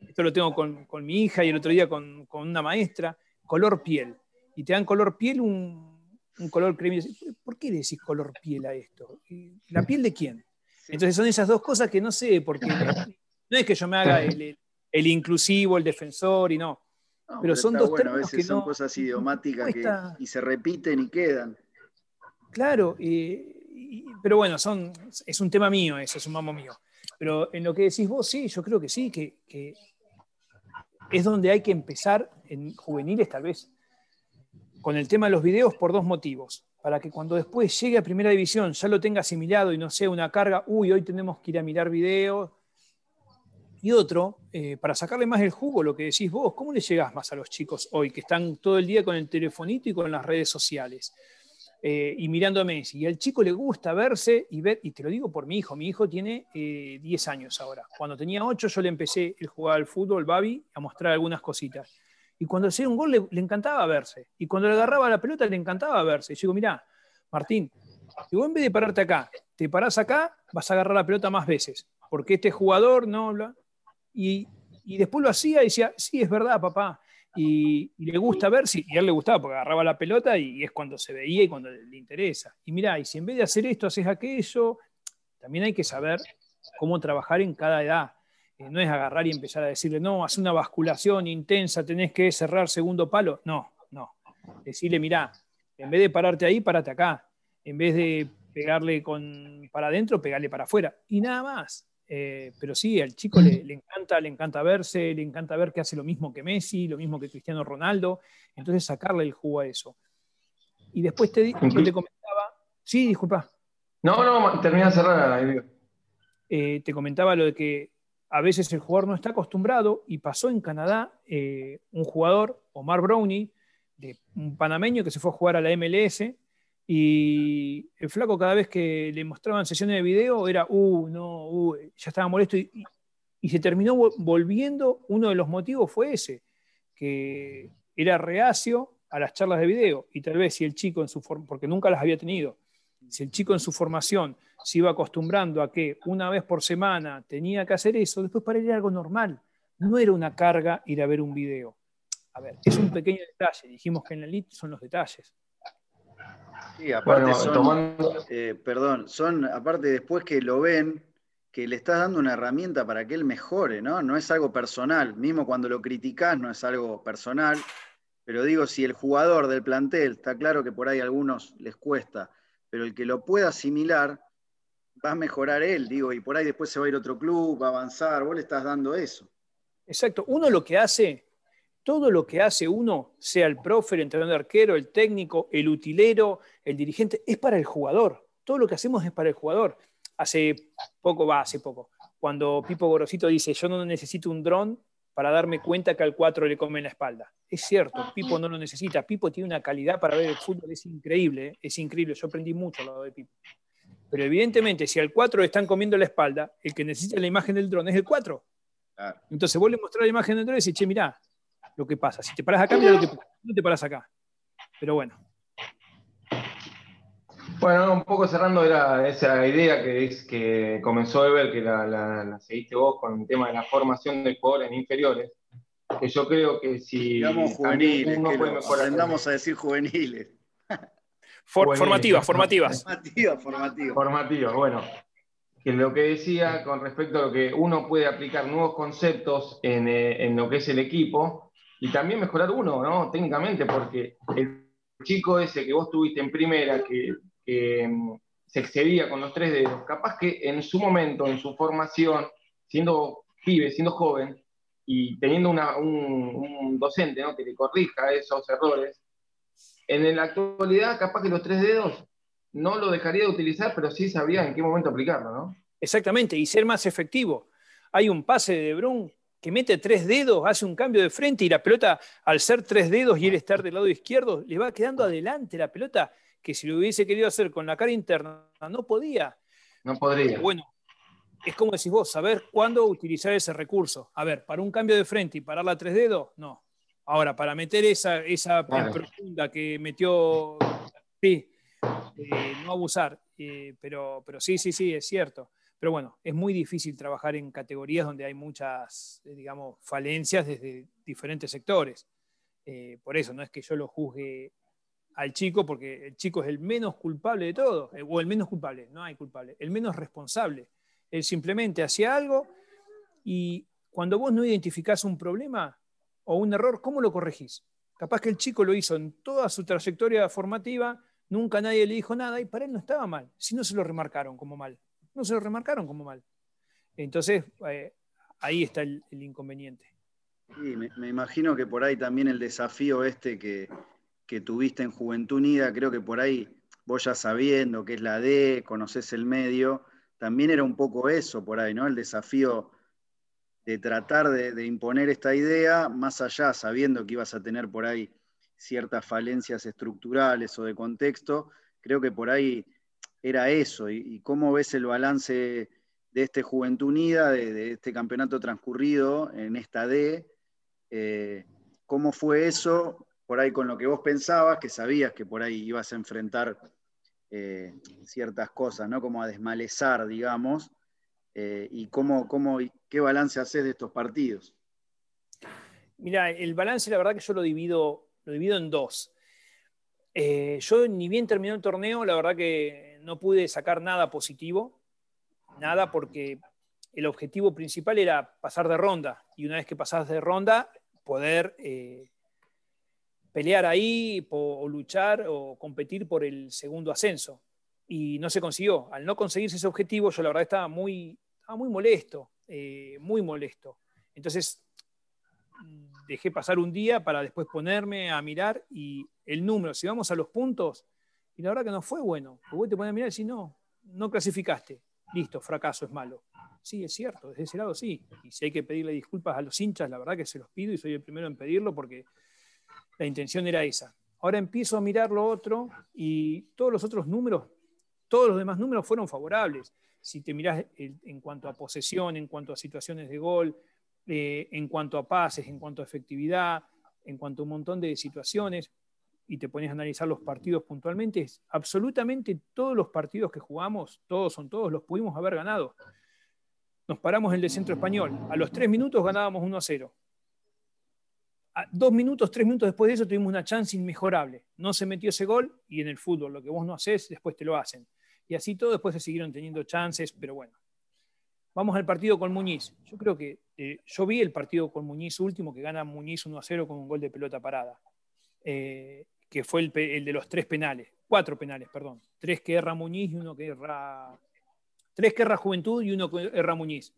esto lo tengo con, mi hija y el otro día con, una maestra, color piel. Y te dan color piel un, color cremio. ¿Por qué le decís color piel a esto? ¿La piel de quién? Entonces son esas dos cosas que no sé, porque no es que yo me haga el, inclusivo, el defensor y no. pero, son dos bueno, a veces son cosas idiomáticas y se repiten y quedan. Claro, pero bueno, son, es un tema mío eso, es un mamo mío. Pero en lo que decís vos, sí, yo creo que sí, que, es donde hay que empezar en juveniles tal vez con el tema de los videos por dos motivos. Para que cuando después llegue a primera división ya lo tenga asimilado y no sea una carga, uy, hoy tenemos que ir a mirar videos. Y otro, eh, para sacarle más el jugo, lo que decís vos, ¿cómo le llegás más a los chicos hoy que están todo el día con el telefonito y con las redes sociales? Eh, y mirando a Messi. Y al chico le gusta verse y ver, y te lo digo por mi hijo, mi hijo tiene 10 eh, años ahora. Cuando tenía 8 yo le empecé el jugar al fútbol, Babi, a mostrar algunas cositas. Y cuando hacía un gol le, encantaba verse. Y cuando le agarraba la pelota le encantaba verse. Y yo digo, mirá, Martín, vos en vez de pararte acá, te parás acá, vas a agarrar la pelota más veces. Porque este jugador no... Y, y después lo hacía y decía, sí, es verdad, papá y, le gusta ver si, y a él le gustaba porque agarraba la pelota y, es cuando se veía y cuando le, interesa. Y mira, y si en vez de hacer esto haces aquello, también hay que saber cómo trabajar en cada edad. Eh, no es agarrar y empezar a decirle, no, haz una basculación intensa, tenés que cerrar segundo palo. No, no. Decirle, mira, en vez de pararte ahí, parate acá. En vez de pegarle con, para adentro, pegarle para afuera. Y nada más. Eh, pero sí, al chico le, encanta, le encanta verse, le encanta ver que hace lo mismo que Messi, lo mismo que Cristiano Ronaldo, entonces sacarle el jugo a eso. Y después te, te comentaba, sí, disculpa. No, no, termina de cerrar. Eh, te comentaba lo de que a veces el jugador no está acostumbrado y pasó en Canadá eh, un jugador, Omar Brownie, de un panameño que se fue a jugar a la MLS, y el flaco cada vez que le mostraban sesiones de video era, uh, no, uh, ya estaba molesto y, se terminó volviendo, uno de los motivos fue ese, que era reacio a las charlas de video y tal vez si el chico en su porque nunca las había tenido, si el chico en su formación se iba acostumbrando a que una vez por semana tenía que hacer eso, después para él era algo normal, no era una carga ir a ver un video. A ver, es un pequeño detalle, dijimos que en la elite son los detalles. Sí, aparte son, eh, perdón, son, aparte después que lo ven, que le estás dando una herramienta para que él mejore, ¿no? No es algo personal, mismo cuando lo criticás no es algo personal, pero digo, si el jugador del plantel, está claro que por ahí a algunos les cuesta, pero el que lo pueda asimilar, va a mejorar él, digo, y por ahí después se va a ir a otro club, va a avanzar, vos le estás dando eso. Exacto, uno lo que hace todo lo que hace uno, sea el profe, el entrenador de arquero, el técnico, el utilero, el dirigente, es para el jugador. Todo lo que hacemos es para el jugador. Hace poco, va, hace poco, cuando Pipo Gorosito dice, yo no necesito un dron para darme cuenta que al 4 le come la espalda. Es cierto, Pipo no lo necesita. Pipo tiene una calidad para ver el fútbol, es increíble, ¿eh? es increíble. Yo aprendí mucho al lado de Pipo. Pero evidentemente, si al 4 le están comiendo la espalda, el que necesita la imagen del dron es el 4. Entonces vos le mostrás la imagen del dron y decís, che, mirá lo que pasa. Si te paras acá, mirá lo que pasa. No te paras acá. Pero bueno. Bueno, un poco cerrando era esa idea que, es, que comenzó Ever, que la, seguiste vos con el tema de la formación de jugadores inferiores, que yo creo que si... Digamos juveniles, que aprendamos a decir juveniles. formativas, formativas. Formativas, formativas. Formativas, bueno. Que lo que decía con respecto a lo que uno puede aplicar nuevos conceptos en, eh, en lo que es el equipo y también mejorar uno, ¿no? Técnicamente, porque el chico ese que vos tuviste en primera, que mm, se excedía con los tres dedos, capaz que en su momento, en su formación, siendo pibe, siendo joven, y teniendo un, docente que le corrija esos errores, en la actualidad capaz que los tres dedos no lo dejaría de utilizar, pero sí sabría en qué momento aplicarlo, ¿no? Exactamente, y ser más efectivo. Hay un pase de Brun que mete tres dedos, hace un cambio de frente y la pelota, al ser tres dedos y él estar del lado izquierdo, le va quedando adelante la pelota que si lo hubiese querido hacer con la cara interna, no podía. No podría. Bueno, es como decís vos, saber cuándo utilizar ese recurso. A ver, para un cambio de frente y pararla a tres dedos, no. Ahora, para meter esa, esa profunda que metió, sí, eh, no abusar. Eh, pero, pero sí, sí, sí, es cierto. Pero bueno, es muy difícil trabajar en categorías donde hay muchas, eh, digamos, falencias desde diferentes sectores. por eso, no es que yo lo juzgue al chico, porque el chico es el menos culpable de todo, eh, o el menos culpable, no hay culpable, el menos responsable. Él simplemente hacía algo y cuando vos no identificás un problema o un error, ¿cómo lo corregís? Capaz que el chico lo hizo en toda su trayectoria formativa, nunca nadie le dijo nada y para él no estaba mal, si no se lo remarcaron como mal, no se lo remarcaron como mal. Entonces, eh, ahí está el, inconveniente. Sí, me imagino que por ahí también el desafío este que, que tuviste en Juventud Unida, creo que por ahí vos ya sabiendo que es la D, conoces el medio, también era un poco eso por ahí, ¿no? El desafío de tratar de, imponer esta idea, más allá, sabiendo que ibas a tener por ahí ciertas falencias estructurales o de contexto, creo que por ahí era eso. ¿Y, cómo ves el balance de este Juventud Unida, de, este campeonato transcurrido en esta D? Eh, ¿Cómo fue eso? por ahí con lo que vos pensabas, que sabías que por ahí ibas a enfrentar eh, ciertas cosas, ¿no? Como a desmalezar, digamos, eh, y cómo, cómo, qué balance haces de estos partidos. Mira, el balance la verdad que yo lo divido, lo divido en dos. Yo ni bien terminó el torneo, la verdad que no pude sacar nada positivo, nada porque el objetivo principal era pasar de ronda y una vez que pasas de ronda poder pelear ahí o luchar o competir por el segundo ascenso. Y no se consiguió. Al no conseguirse ese objetivo, yo la verdad estaba muy, muy molesto, eh, muy molesto. Entonces dejé pasar un día para después ponerme a mirar y el número, si vamos a los puntos, y la verdad que no fue bueno. Porque vos te pones a mirar y decís, no, no clasificaste. Listo, fracaso es malo. Sí, es cierto, desde ese lado sí. Y si hay que pedirle disculpas a los hinchas, la verdad que se los pido y soy el primero en pedirlo porque la intención era esa. Ahora empiezo a mirar lo otro y todos los otros números, todos los demás números fueron favorables. Si te mirás en cuanto a posesión, en cuanto a situaciones de gol, eh, en cuanto a pases, en cuanto a efectividad, en cuanto a un montón de situaciones, y te pones a analizar los partidos puntualmente, absolutamente todos los partidos que jugamos, todos son todos, los pudimos haber ganado. Nos paramos en el de Centro Español. A los tres minutos ganábamos 1 a 0 dos minutos, tres minutos después de eso tuvimos una chance inmejorable. No se metió ese gol y en el fútbol lo que vos no haces, después te lo hacen. Y así todo, después se siguieron teniendo chances, pero bueno. Vamos al partido con Muñiz. Yo creo que eh, yo vi el partido con Muñiz último, que gana Muñiz 1 a 0 con un gol de pelota parada, eh, que fue el, de los tres penales, cuatro penales, perdón. Tres que erra Muñiz y uno que erra. Tres que erra Juventud y uno que erra Muñiz.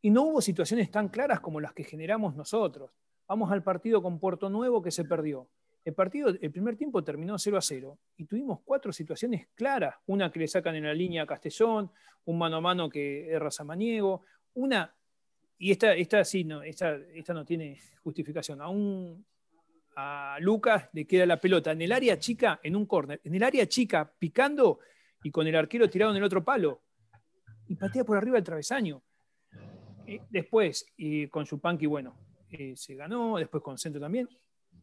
Y no hubo situaciones tan claras como las que generamos nosotros. Vamos al partido con Puerto Nuevo que se perdió. El partido, el primer tiempo terminó 0 a 0 y tuvimos cuatro situaciones claras. Una que le sacan en la línea a Castellón, un mano a mano que erra Samaniego, una y esta, esta sí, no, esta, esta no tiene justificación. Aún a Lucas le queda la pelota en el área chica, en un córner, en el área chica, picando y con el arquero tirado en el otro palo. Y patea por arriba del travesaño. Eh, después, y con Chupanqui, bueno, eh, se ganó, después con Centro también.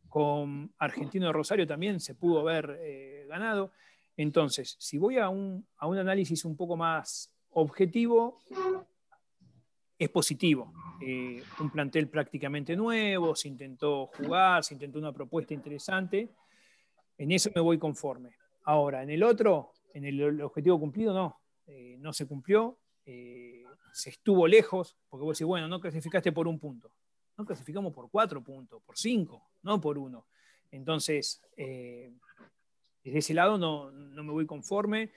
Con Argentino de Rosario también se pudo haber eh, ganado. Entonces, si voy a un, a un análisis un poco más objetivo, es positivo. Eh, un plantel prácticamente nuevo, se intentó jugar, se intentó una propuesta interesante. En eso me voy conforme. Ahora, en el otro, en el, objetivo cumplido, no. Eh, no se cumplió. Eh, se estuvo lejos, porque vos decís, bueno, no clasificaste por un punto. No clasificamos por cuatro puntos, por cinco, no por uno. Entonces, desde ese lado no, no me voy conforme.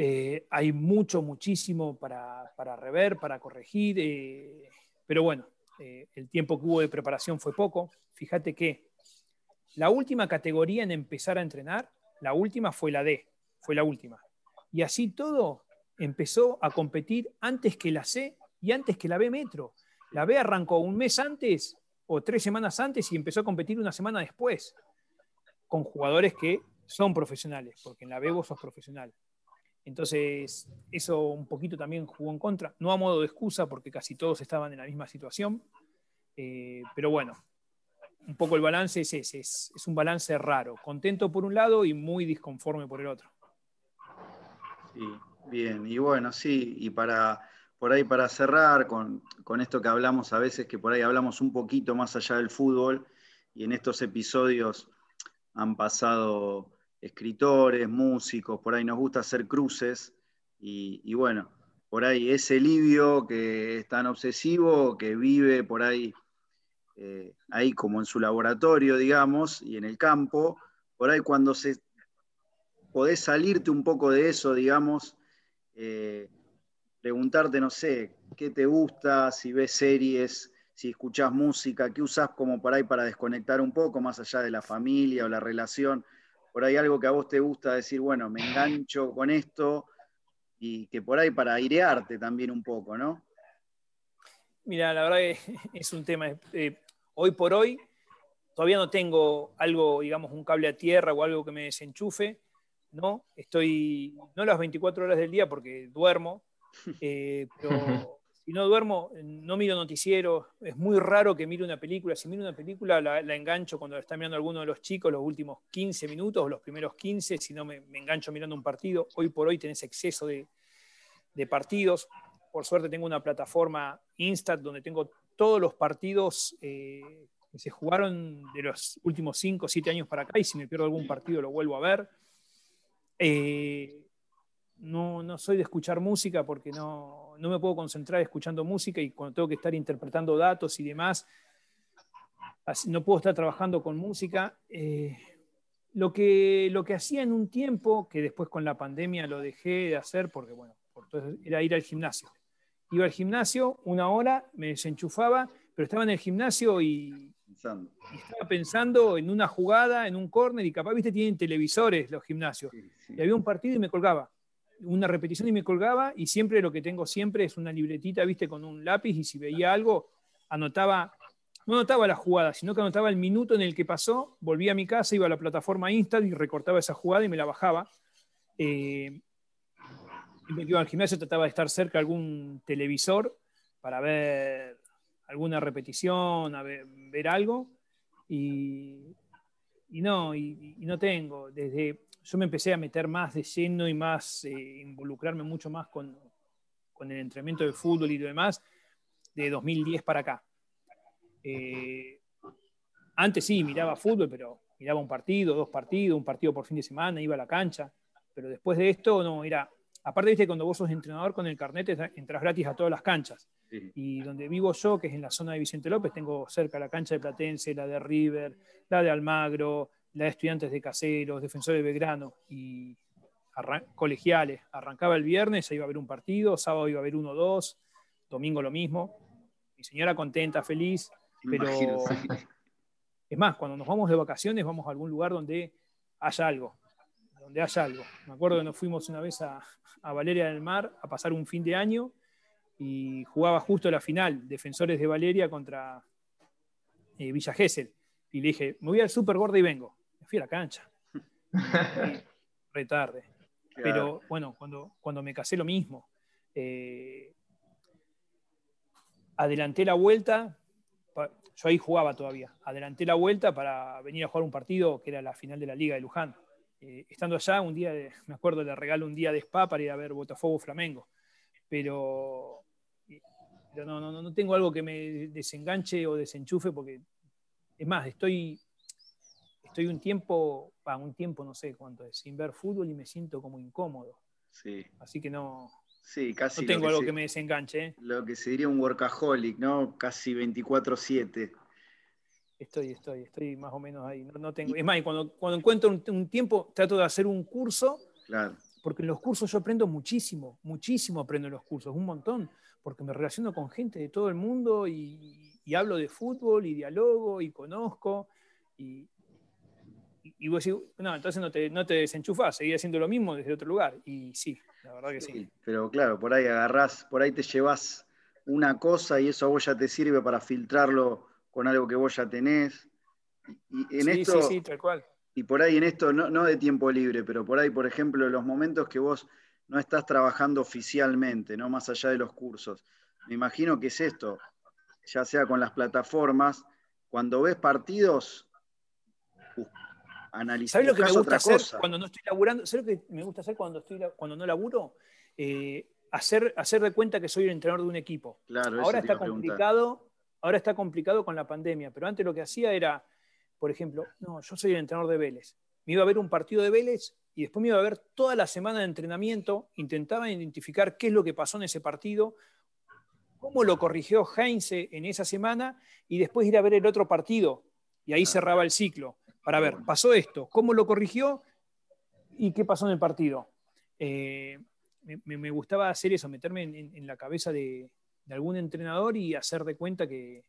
Eh, hay mucho, muchísimo para, rever, para corregir, eh, pero bueno, eh, el tiempo que hubo de preparación fue poco. Fíjate que la última categoría en empezar a entrenar, la última fue la D, fue la última. Y así todo empezó a competir antes que la C y antes que la B Metro. La B arrancó un mes antes o tres semanas antes y empezó a competir una semana después, con jugadores que son profesionales, porque en la B vos sos profesional. Entonces, eso un poquito también jugó en contra, no a modo de excusa, porque casi todos estaban en la misma situación, eh, pero bueno, un poco el balance es ese, es, un balance raro, contento por un lado y muy disconforme por el otro. Sí, bien, y bueno, sí, y para por ahí para cerrar con, con esto que hablamos a veces, que por ahí hablamos un poquito más allá del fútbol, y en estos episodios han pasado escritores, músicos, por ahí nos gusta hacer cruces y, bueno, por ahí ese Livio que es tan obsesivo, que vive por ahí, eh, ahí como en su laboratorio, digamos, y en el campo, por ahí cuando se, podés salirte un poco de eso, digamos, eh, preguntarte, no sé, qué te gusta, si ves series, si escuchás música, qué usás como por ahí para desconectar un poco, más allá de la familia o la relación por ahí algo que a vos te gusta decir, bueno, me engancho con esto y que por ahí para airearte también un poco, ¿no? Mira, la verdad que es un tema, eh, hoy por hoy todavía no tengo algo, digamos, un cable a tierra o algo que me desenchufe, ¿no? Estoy, no las 24 horas del día porque duermo, eh, pero si no duermo, no miro noticieros, es muy raro que mire una película. Si miro una película, la, engancho cuando está mirando alguno de los chicos los últimos 15 minutos o los primeros 15, si no me, engancho mirando un partido. Hoy por hoy tenés exceso de, partidos. Por suerte tengo una plataforma Instat donde tengo todos los partidos eh, que se jugaron de los últimos 5 o 7 años para acá y si me pierdo algún partido lo vuelvo a ver. Eh, no, no soy de escuchar música porque no, no me puedo concentrar escuchando música y cuando tengo que estar interpretando datos y demás, no puedo estar trabajando con música. Eh, lo, que, lo que hacía en un tiempo, que después con la pandemia lo dejé de hacer porque, bueno, era ir al gimnasio. Iba al gimnasio una hora, me desenchufaba, pero estaba en el gimnasio y, estaba pensando en una jugada, en un córner, y capaz, viste, tienen televisores los gimnasios. Y había un partido y me colgaba una repetición y me colgaba y siempre lo que tengo siempre es una libretita, viste, con un lápiz y si veía algo, anotaba, no anotaba la jugada, sino que anotaba el minuto en el que pasó, volvía a mi casa, iba a la plataforma Insta y recortaba esa jugada y me la bajaba. Eh, me iba al gimnasio, trataba de estar cerca de algún televisor para ver alguna repetición, a ver, algo. Y, no, y no tengo. Desde, yo me empecé a meter más de lleno y más, eh, involucrarme mucho más con, con, el entrenamiento de fútbol y demás de 2010 para acá. Eh, antes sí, miraba fútbol, pero miraba un partido, dos partidos, un partido por fin de semana, iba a la cancha, pero después de esto no, era, aparte viste cuando vos sos entrenador con el carnet entras gratis a todas las canchas. Y donde vivo yo, que es en la zona de Vicente López, tengo cerca la cancha de Platense, la de River, la de Almagro, la de estudiantes de caseros, defensores de Belgrano y colegiales. Arrancaba el viernes, iba a haber un partido, sábado iba a haber uno o dos, domingo lo mismo. Mi señora contenta, feliz, pero es más, cuando nos vamos de vacaciones vamos a algún lugar donde haya algo, donde haya algo. Me acuerdo que nos fuimos una vez a, a Valeria del Mar a pasar un fin de año y jugaba justo la final, Defensores de Valeria contra eh, Villa Gesell. Y le dije, me voy al Super Gordo y vengo. Fui a la cancha. Retarde. Pero bueno, cuando, cuando me casé lo mismo. Eh, adelanté la vuelta, yo ahí jugaba todavía, adelanté la vuelta para venir a jugar un partido que era la final de la Liga de Luján. Eh, estando allá, un día, me acuerdo, le regalo un día de spa para ir a ver Botafogo Flamengo. Pero, no, no, no tengo algo que me desenganche o desenchufe porque, es más, estoy, estoy un tiempo, un tiempo no sé cuánto es, sin ver fútbol y me siento como incómodo. Sí. Así que no, Sí, casi. No tengo algo que me desenganche. ¿eh? Lo que se diría un workaholic, ¿no? Casi 24-7. Estoy, estoy, estoy más o menos ahí. No, tengo... Es más, cuando, cuando encuentro un, tiempo, trato de hacer un curso. Claro. Porque en los cursos yo aprendo muchísimo, muchísimo aprendo en los cursos, un montón. Porque me relaciono con gente de todo el mundo y, y hablo de fútbol y dialogo y conozco. Y, y vos decís, no, entonces no te, no te desenchufás, seguís haciendo lo mismo desde otro lugar. Y sí, la verdad que sí. Pero claro, por ahí agarrás, por ahí te llevas una cosa y eso a vos ya te sirve para filtrarlo con algo que vos ya tenés. Y en sí, esto, sí, sí, tal cual. Y por ahí en esto, no, no de tiempo libre, pero por ahí, por ejemplo, los momentos que vos no estás trabajando oficialmente, no más allá de los cursos. Me imagino que es esto, ya sea con las plataformas, cuando ves partidos, ¿Sabes lo que me gusta hacer cuando no estoy laburando? ¿Sabes lo que me gusta hacer cuando, estoy, cuando no laburo? Eh, hacer, hacer de cuenta que soy el entrenador de un equipo. Claro, ahora está complicado, ahora está complicado con la pandemia, pero antes lo que hacía era, por ejemplo, no, yo soy el entrenador de Vélez. Me iba a ver un partido de Vélez y después me iba a ver toda la semana de entrenamiento, intentaba identificar qué es lo que pasó en ese partido, cómo lo corrigió Heinze en esa semana y después ir a ver el otro partido. Y ahí cerraba el ciclo para ver, pasó esto, cómo lo corrigió y qué pasó en el partido. Eh, me, gustaba hacer eso, meterme en, la cabeza de, algún entrenador y hacer de cuenta que...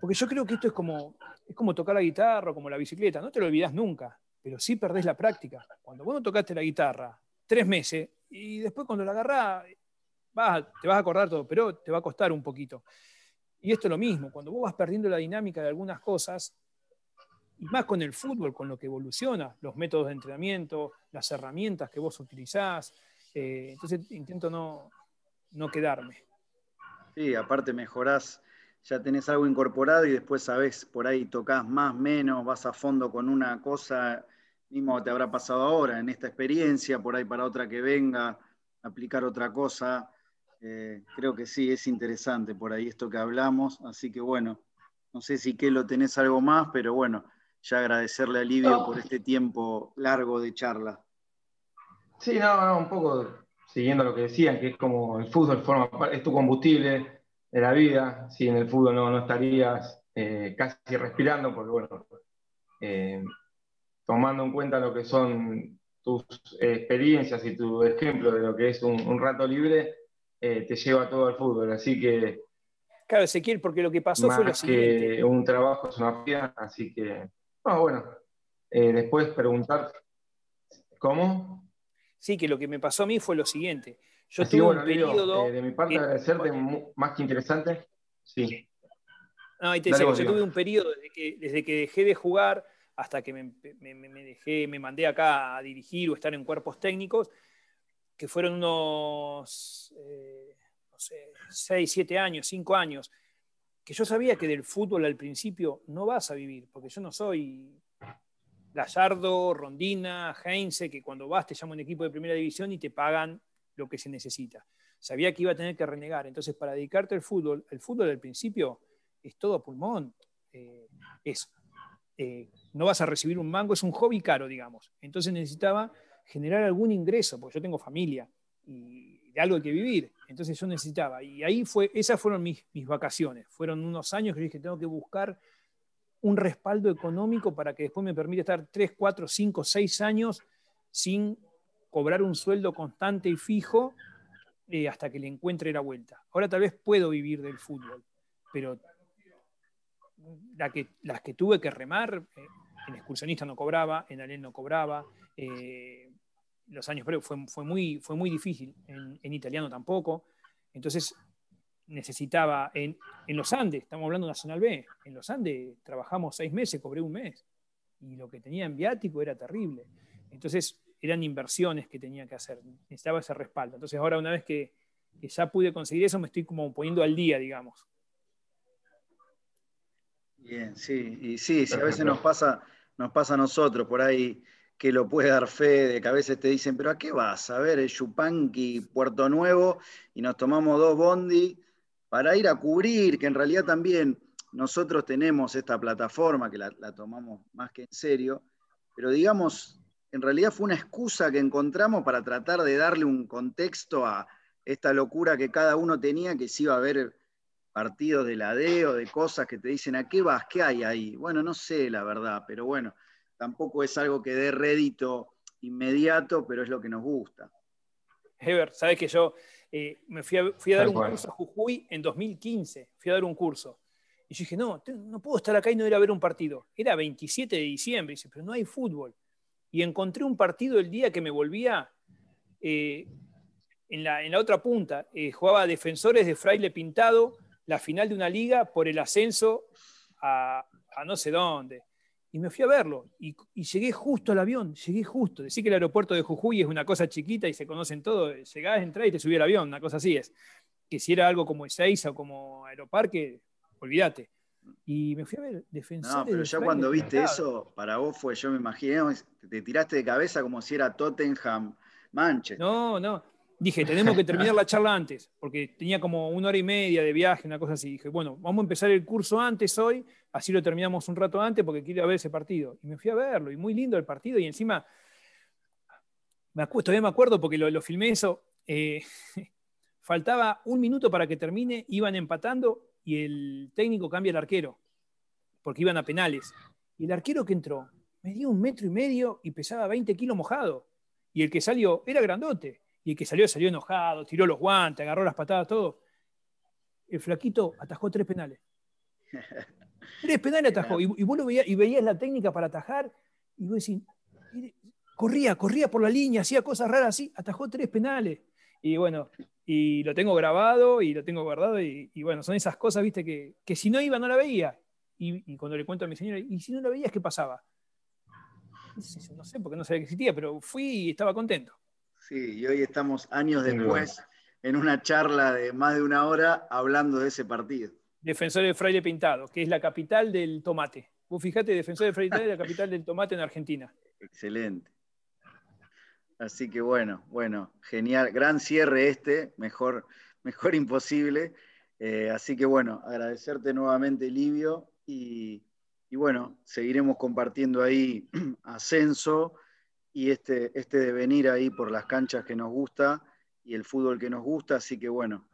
Porque yo creo que esto es como, es como tocar la guitarra o como la bicicleta, no te lo olvidas nunca, pero sí perdés la práctica. Cuando vos no tocaste la guitarra tres meses y después cuando la agarrás, te vas a acordar todo, pero te va a costar un poquito. Y esto es lo mismo, cuando vos vas perdiendo la dinámica de algunas cosas, y más con el fútbol, con lo que evoluciona, los métodos de entrenamiento, las herramientas que vos utilizás. Eh, entonces intento no, no quedarme. Sí, aparte mejorás, ya tenés algo incorporado y después sabés, por ahí tocas más, menos, vas a fondo con una cosa, mismo te habrá pasado ahora en esta experiencia, por ahí para otra que venga, aplicar otra cosa. Eh, creo que sí, es interesante por ahí esto que hablamos, así que bueno, no sé si que lo tenés algo más, pero bueno, ya agradecerle a Livio por este tiempo largo de charla. Sí, no, un poco siguiendo lo que decían, que es como el fútbol forma, es tu combustible de la vida, si en el fútbol no, estarías eh, casi respirando, porque bueno, eh, tomando en cuenta lo que son tus experiencias y tu ejemplo de lo que es un, rato libre, eh, te lleva todo al fútbol, así que... Claro, Ezequiel, porque lo que pasó fue lo siguiente. Que un trabajo es una vida, así que Ah, bueno. Eh, después preguntar, ¿cómo? Sí, que lo que me pasó a mí fue lo siguiente. Yo tuve un periodo. Eh, de mi parte, agradecerte, más que interesante. Sí. No, ahí te decía, yo tuve un periodo desde que, desde que dejé de jugar hasta que me, dejé, me mandé acá a dirigir o estar en cuerpos técnicos, que fueron unos, eh, no sé, 6, 7 años, 5 años, que yo sabía que del fútbol al principio no vas a vivir, porque yo no soy Gallardo, Rondina, Heinze, que cuando vas te llaman un equipo de primera división y te pagan lo que se necesita. Sabía que iba a tener que renegar. Entonces, para dedicarte al fútbol, el fútbol al principio es todo pulmón. Eh, es, eh, no vas a recibir un mango, es un hobby caro, digamos. Entonces necesitaba generar algún ingreso, porque yo tengo familia y algo que vivir. Entonces yo necesitaba. Y ahí fue, esas fueron mis, mis vacaciones. Fueron unos años que dije, tengo que buscar un respaldo económico para que después me permita estar 3, 4, 5, 6 años sin cobrar un sueldo constante y fijo eh, hasta que le encuentre la vuelta. Ahora tal vez puedo vivir del fútbol, pero la que, las que tuve que remar, eh, en excursionista no cobraba, en Alén no cobraba, eh, los años previos fue, fue, muy, fue muy difícil, en, italiano tampoco. Entonces necesitaba, en, los Andes, estamos hablando de Nacional B, en los Andes trabajamos seis meses, cobré un mes, y lo que tenía en viático era terrible. Entonces eran inversiones que tenía que hacer, necesitaba ese respaldo. Entonces ahora una vez que, que ya pude conseguir eso, me estoy como poniendo al día, digamos. Bien, sí, y sí, a veces nos pasa, nos pasa a nosotros por ahí que lo puede dar fe, de que a veces te dicen, pero ¿a qué vas? A ver, el Yupanqui, Puerto Nuevo, y nos tomamos dos bondi para ir a cubrir, que en realidad también nosotros tenemos esta plataforma, que la, la tomamos más que en serio, pero digamos, en realidad fue una excusa que encontramos para tratar de darle un contexto a esta locura que cada uno tenía, que se iba a ver partidos de la D o de cosas que te dicen, ¿a qué vas? ¿Qué hay ahí? Bueno, no sé la verdad, pero bueno, tampoco es algo que dé rédito inmediato, pero es lo que nos gusta. Heber, sabes que yo eh, me fui a, dar un curso a Jujuy en 2015, fui a dar un curso. Y yo dije, no, no puedo estar acá y no ir a ver un partido. Era 27 de diciembre, y dice, pero no hay fútbol. Y encontré un partido el día que me volvía eh, en, la, en, la, otra punta. Eh, jugaba Defensores de Fraile Pintado la final de una liga por el ascenso a, no sé dónde. Y me fui a verlo y, llegué justo al avión, llegué justo. Decir que el aeropuerto de Jujuy es una cosa chiquita y se conocen todos. Llegás, entrás y te subí al avión, una cosa así es. Que si era algo como Ezeiza o como Aeroparque, olvídate. Y me fui a ver defensores. No, pero ya cuando viste eso, para vos fue, yo me imagino, te tiraste de cabeza como si era Tottenham, Manchester. No, no dije, tenemos que terminar la charla antes, porque tenía como una hora y media de viaje, una cosa así. Dije, bueno, vamos a empezar el curso antes hoy, así lo terminamos un rato antes porque quiero ver ese partido. Y me fui a verlo, y muy lindo el partido, y encima, me acuerdo, todavía me acuerdo porque lo, filmé eso, eh, faltaba un minuto para que termine, iban empatando y el técnico cambia el arquero, porque iban a penales. Y el arquero que entró medía un metro y medio y pesaba 20 kilos mojado. Y el que salió era grandote y el que salió salió enojado, tiró los guantes, agarró las patadas, todo. El flaquito atajó tres penales. tres penales atajó. Y, vos lo veías, y veías la técnica para atajar, y vos decís, corría, corría por la línea, hacía cosas raras así, atajó tres penales. Y bueno, y lo tengo grabado y lo tengo guardado, y, bueno, son esas cosas, viste, que, que, si no iba no la veía. Y, cuando le cuento a mi señora, ¿y si no la veías qué pasaba? No sé, porque no sabía que existía, pero fui y estaba contento. Sí, y hoy estamos años después en una charla de más de una hora hablando de ese partido. Defensor de Fraile Pintado, que es la capital del tomate. Vos fijate, Defensor de Fraile Pintado es la capital del tomate en Argentina. Excelente. Así que bueno, bueno, genial. Gran cierre este, mejor, mejor imposible. Eh, así que bueno, agradecerte nuevamente, Livio, y, y bueno, seguiremos compartiendo ahí ascenso y este, este de venir ahí por las canchas que nos gusta y el fútbol que nos gusta. Así que bueno,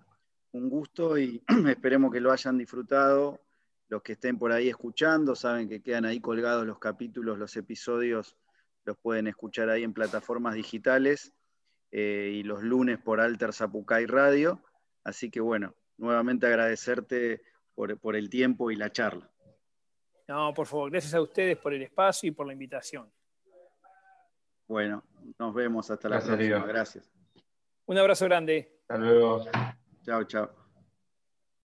un gusto y esperemos que lo hayan disfrutado. Los que estén por ahí escuchando, saben que quedan ahí colgados los capítulos, los episodios, los pueden escuchar ahí en plataformas digitales eh, y los lunes por Alter Zapucay Radio. Así que bueno, nuevamente agradecerte por, por el tiempo y la charla. No, por favor, gracias a ustedes por el espacio y por la invitación. Bueno, nos vemos hasta la próxima. Gracias. Un abrazo grande. Hasta luego. Chao, chao.